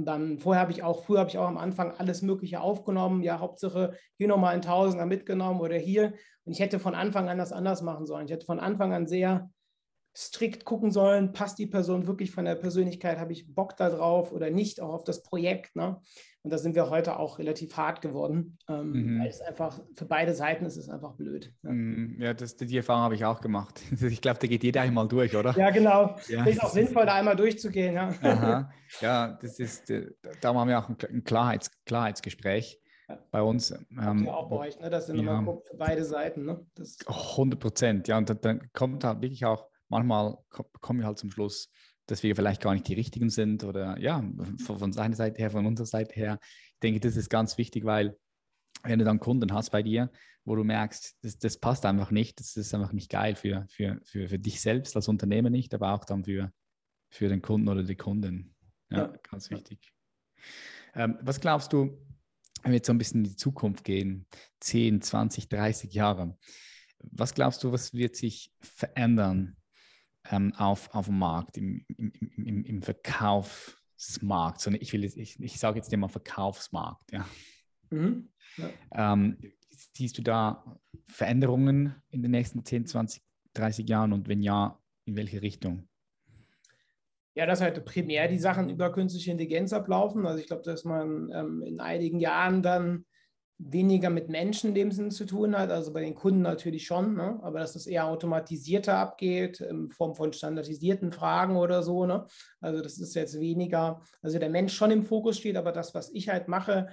Und dann vorher habe ich auch, früher habe ich auch am Anfang alles Mögliche aufgenommen. Ja, Hauptsache hier nochmal ein Tausender mitgenommen oder hier. Und ich hätte von Anfang an das anders machen sollen. Ich hätte von Anfang an sehr strikt gucken sollen, passt die Person wirklich von der Persönlichkeit, habe ich Bock darauf oder nicht, auch auf das Projekt. Ne? Und da sind wir heute auch relativ hart geworden, ähm, mhm. weil es einfach für beide Seiten ist es einfach blöd. Ja, mhm. ja das, die Erfahrung habe ich auch gemacht. Ich glaube, da geht jeder einmal durch, oder? Ja, genau. Ja, ist auch sinnvoll, da einmal durchzugehen. Ja, Aha. ja das ist, äh, da haben wir auch ein Klarheits, Klarheitsgespräch bei uns. Ähm, ja, auch bei euch, ne? Das sind ja, immer für beide Seiten. Ne? Das 100 Prozent, ja. Und dann kommt halt wirklich auch, manchmal kommen wir halt zum Schluss, dass wir vielleicht gar nicht die Richtigen sind oder ja, von, von seiner Seite her, von unserer Seite her. Ich denke, das ist ganz wichtig, weil wenn du dann Kunden hast bei dir, wo du merkst, das, das passt einfach nicht, das ist einfach nicht geil für, für, für, für dich selbst als Unternehmer nicht, aber auch dann für, für den Kunden oder die Kunden. Ja, ja. ganz wichtig. Ähm, was glaubst du, wenn wir jetzt so ein bisschen in die Zukunft gehen, 10, 20, 30 Jahre, was glaubst du, was wird sich verändern ähm, auf, auf dem Markt, im, im, im, im Verkaufsmarkt. So, ich, will jetzt, ich, ich sage jetzt immer Verkaufsmarkt. Ja. Mhm. ja. Ähm, siehst du da Veränderungen in den nächsten 10, 20, 30 Jahren und wenn ja, in welche Richtung? Ja, dass halt primär die Sachen über künstliche Intelligenz ablaufen. Also ich glaube, dass man ähm, in einigen Jahren dann weniger mit Menschen in dem Sinne zu tun hat, also bei den Kunden natürlich schon, ne? aber dass das eher automatisierter abgeht, in Form von standardisierten Fragen oder so. Ne? Also das ist jetzt weniger, also der Mensch schon im Fokus steht, aber das, was ich halt mache,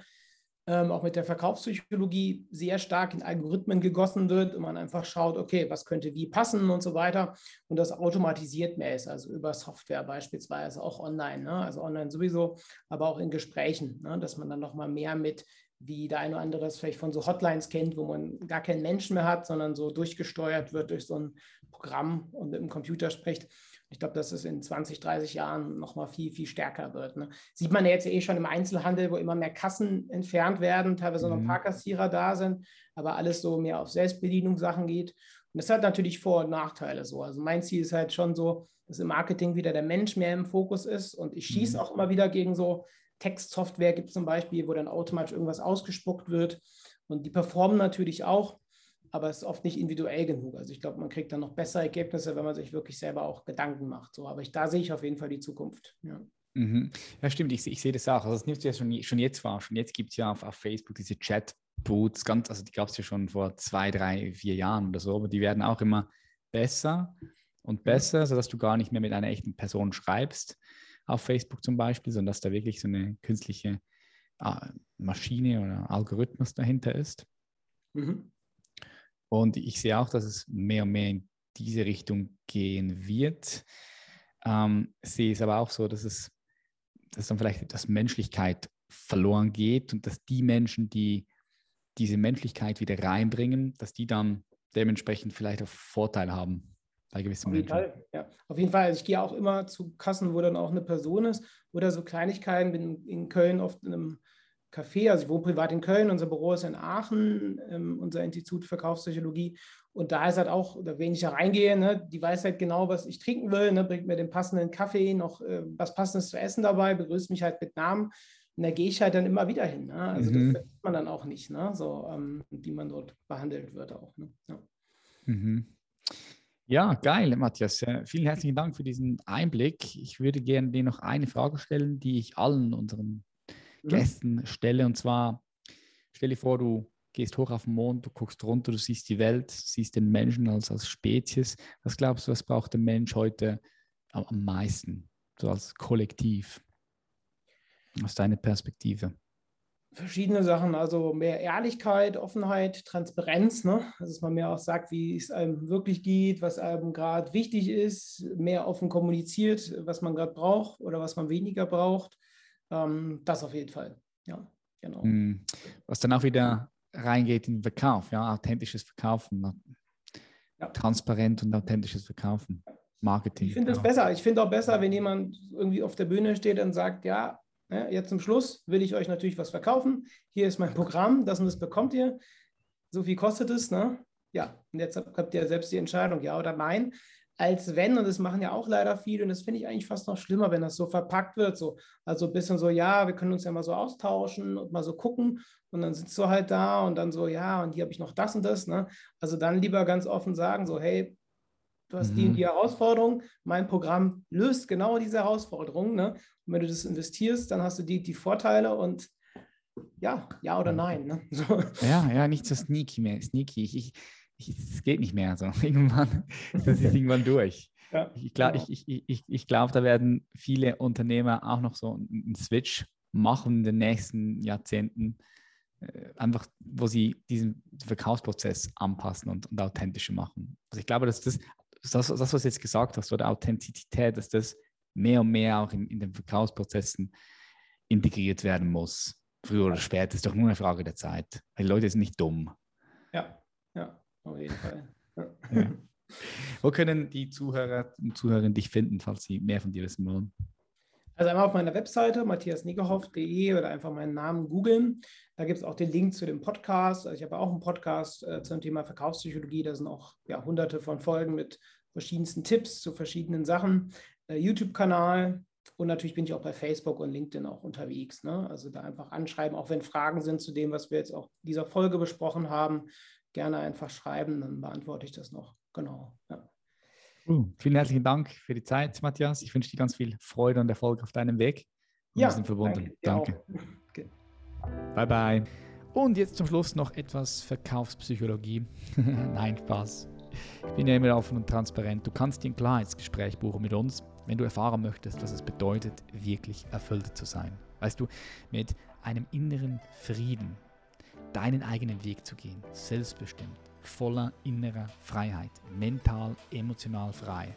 ähm, auch mit der Verkaufspsychologie sehr stark in Algorithmen gegossen wird und man einfach schaut, okay, was könnte wie passen und so weiter und das automatisiert mehr ist, also über Software beispielsweise, auch online, ne? also online sowieso, aber auch in Gesprächen, ne? dass man dann nochmal mehr mit wie der eine oder andere es vielleicht von so Hotlines kennt, wo man gar keinen Menschen mehr hat, sondern so durchgesteuert wird durch so ein Programm und mit dem Computer spricht. Ich glaube, dass es in 20, 30 Jahren nochmal viel, viel stärker wird. Ne? Sieht man ja jetzt eh schon im Einzelhandel, wo immer mehr Kassen entfernt werden, teilweise mhm. noch ein paar Kassierer da sind, aber alles so mehr auf Selbstbedienung Sachen geht. Und das hat natürlich Vor- und Nachteile so. Also mein Ziel ist halt schon so, dass im Marketing wieder der Mensch mehr im Fokus ist. Und ich schieße mhm. auch immer wieder gegen so Textsoftware gibt es zum Beispiel, wo dann automatisch irgendwas ausgespuckt wird. Und die performen natürlich auch, aber es ist oft nicht individuell genug. Also ich glaube, man kriegt dann noch bessere Ergebnisse, wenn man sich wirklich selber auch Gedanken macht. So, aber ich, da sehe ich auf jeden Fall die Zukunft. Ja. Mhm. Ja, stimmt, ich, ich sehe das auch. Also das nimmst du ja schon, schon jetzt wahr. Schon jetzt gibt es ja auf, auf Facebook diese Chatbots, ganz, also die gab es ja schon vor zwei, drei, vier Jahren oder so, aber die werden auch immer besser und besser, sodass du gar nicht mehr mit einer echten Person schreibst, auf Facebook zum Beispiel, sondern dass da wirklich so eine künstliche äh, Maschine oder Algorithmus dahinter ist. Mhm. Und ich sehe auch, dass es mehr und mehr in diese Richtung gehen wird. Ähm, sehe es aber auch so, dass es dass dann vielleicht etwas Menschlichkeit verloren geht und dass die Menschen, die diese Menschlichkeit wieder reinbringen, dass die dann dementsprechend vielleicht auch Vorteile haben bei gewissen Auf jeden Menschen. Fall, ja. Auf jeden Fall. Also ich gehe auch immer zu Kassen, wo dann auch eine Person ist oder so Kleinigkeiten. Bin in Köln oft in einem Café, also ich wohne privat in Köln, unser Büro ist in Aachen, ähm, unser Institut für Verkaufspsychologie. Und da ist halt auch, wenn ich da reingehe, ne, die weiß halt genau, was ich trinken will, ne, bringt mir den passenden Kaffee, noch äh, was passendes zu essen dabei, begrüßt mich halt mit Namen. Und da gehe ich halt dann immer wieder hin. Ne? Also mhm. das vergisst man dann auch nicht, ne? so ähm, wie man dort behandelt wird auch. Ne? Ja. Mhm. Ja, geil, Matthias. Äh, vielen herzlichen Dank für diesen Einblick. Ich würde gerne dir noch eine Frage stellen, die ich allen unseren mhm. Gästen stelle. Und zwar, stell dir vor, du gehst hoch auf den Mond, du guckst runter, du siehst die Welt, siehst den Menschen als, als Spezies. Was glaubst du, was braucht der Mensch heute am, am meisten, so als Kollektiv, aus deiner Perspektive? Verschiedene Sachen, also mehr Ehrlichkeit, Offenheit, Transparenz, ne? Also, dass man mehr auch sagt, wie es einem wirklich geht, was einem gerade wichtig ist, mehr offen kommuniziert, was man gerade braucht oder was man weniger braucht. Ähm, das auf jeden Fall, ja, genau. Hm. Was dann auch wieder reingeht in den Verkauf, ja, authentisches Verkaufen, ja. transparent und authentisches Verkaufen. Marketing. Ich finde es besser. Ich finde auch besser, wenn jemand irgendwie auf der Bühne steht und sagt, ja, ja, jetzt zum Schluss will ich euch natürlich was verkaufen. Hier ist mein Programm, das und das bekommt ihr. So viel kostet es, ne? Ja, und jetzt habt ihr selbst die Entscheidung, ja oder nein. Als wenn, und das machen ja auch leider viele, und das finde ich eigentlich fast noch schlimmer, wenn das so verpackt wird. So. Also ein bisschen so, ja, wir können uns ja mal so austauschen und mal so gucken. Und dann sitzt du halt da und dann so, ja, und hier habe ich noch das und das. Ne? Also dann lieber ganz offen sagen, so, hey, du hast mhm. die, die Herausforderung, mein Programm löst genau diese Herausforderung. Ne? Und wenn du das investierst, dann hast du die, die Vorteile und ja, ja oder nein. Ne? So. Ja, ja, nicht so sneaky mehr. Sneaky. Ich, ich, es geht nicht mehr so. Irgendwann, das ist irgendwann durch. Ja, ich glaube, genau. ich, ich, ich, ich glaub, da werden viele Unternehmer auch noch so einen Switch machen in den nächsten Jahrzehnten. Äh, einfach, wo sie diesen Verkaufsprozess anpassen und, und authentischer machen. Also ich glaube, dass das, das, das was du jetzt gesagt hast, oder Authentizität, dass das mehr und mehr auch in, in den Verkaufsprozessen integriert werden muss. Früher oder später ist doch nur eine Frage der Zeit. Weil die Leute sind nicht dumm. Ja, ja, auf jeden Fall. Ja. Wo können die Zuhörer und Zuhörerinnen dich finden, falls sie mehr von dir wissen wollen? Also einmal auf meiner Webseite matthiasnickerhoff.de oder einfach meinen Namen googeln. Da gibt es auch den Link zu dem Podcast. Also ich habe auch einen Podcast äh, zum Thema Verkaufspsychologie. Da sind auch ja, hunderte von Folgen mit verschiedensten Tipps zu verschiedenen Sachen. Äh, YouTube-Kanal und natürlich bin ich auch bei Facebook und LinkedIn auch unterwegs. Ne? Also da einfach anschreiben, auch wenn Fragen sind zu dem, was wir jetzt auch in dieser Folge besprochen haben, gerne einfach schreiben, dann beantworte ich das noch. Genau. Ja. Uh, vielen herzlichen Dank für die Zeit, Matthias. Ich wünsche dir ganz viel Freude und Erfolg auf deinem Weg. Und ja, wir sind verbunden. Danke. danke. Bye, bye. Und jetzt zum Schluss noch etwas Verkaufspsychologie. Nein, Spaß. Ich bin ja immer offen und transparent. Du kannst dir ein Klarheitsgespräch buchen mit uns wenn du erfahren möchtest, was es bedeutet, wirklich erfüllt zu sein. Weißt du, mit einem inneren Frieden deinen eigenen Weg zu gehen, selbstbestimmt, voller innerer Freiheit, mental, emotional frei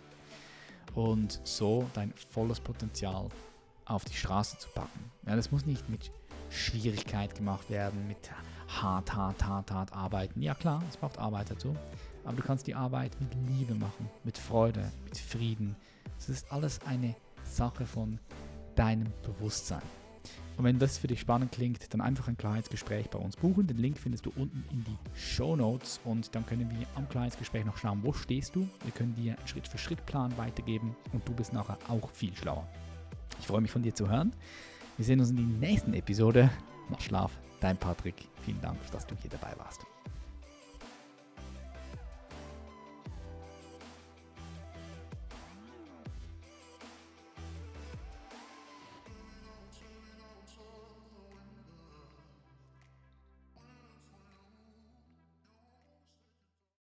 und so dein volles Potenzial auf die Straße zu packen. Ja, das muss nicht mit Schwierigkeit gemacht werden, mit hart, hart, hart, hart arbeiten. Ja klar, es braucht Arbeit dazu, aber du kannst die Arbeit mit Liebe machen, mit Freude, mit Frieden. Es ist alles eine Sache von deinem Bewusstsein. Und wenn das für dich spannend klingt, dann einfach ein Klarheitsgespräch bei uns buchen. Den Link findest du unten in die Show Notes und dann können wir am Klarheitsgespräch noch schauen, wo stehst du. Wir können dir einen Schritt-für-Schritt-Plan weitergeben und du bist nachher auch viel schlauer. Ich freue mich von dir zu hören. Wir sehen uns in der nächsten Episode. Mach Schlaf, dein Patrick. Vielen Dank, dass du hier dabei warst.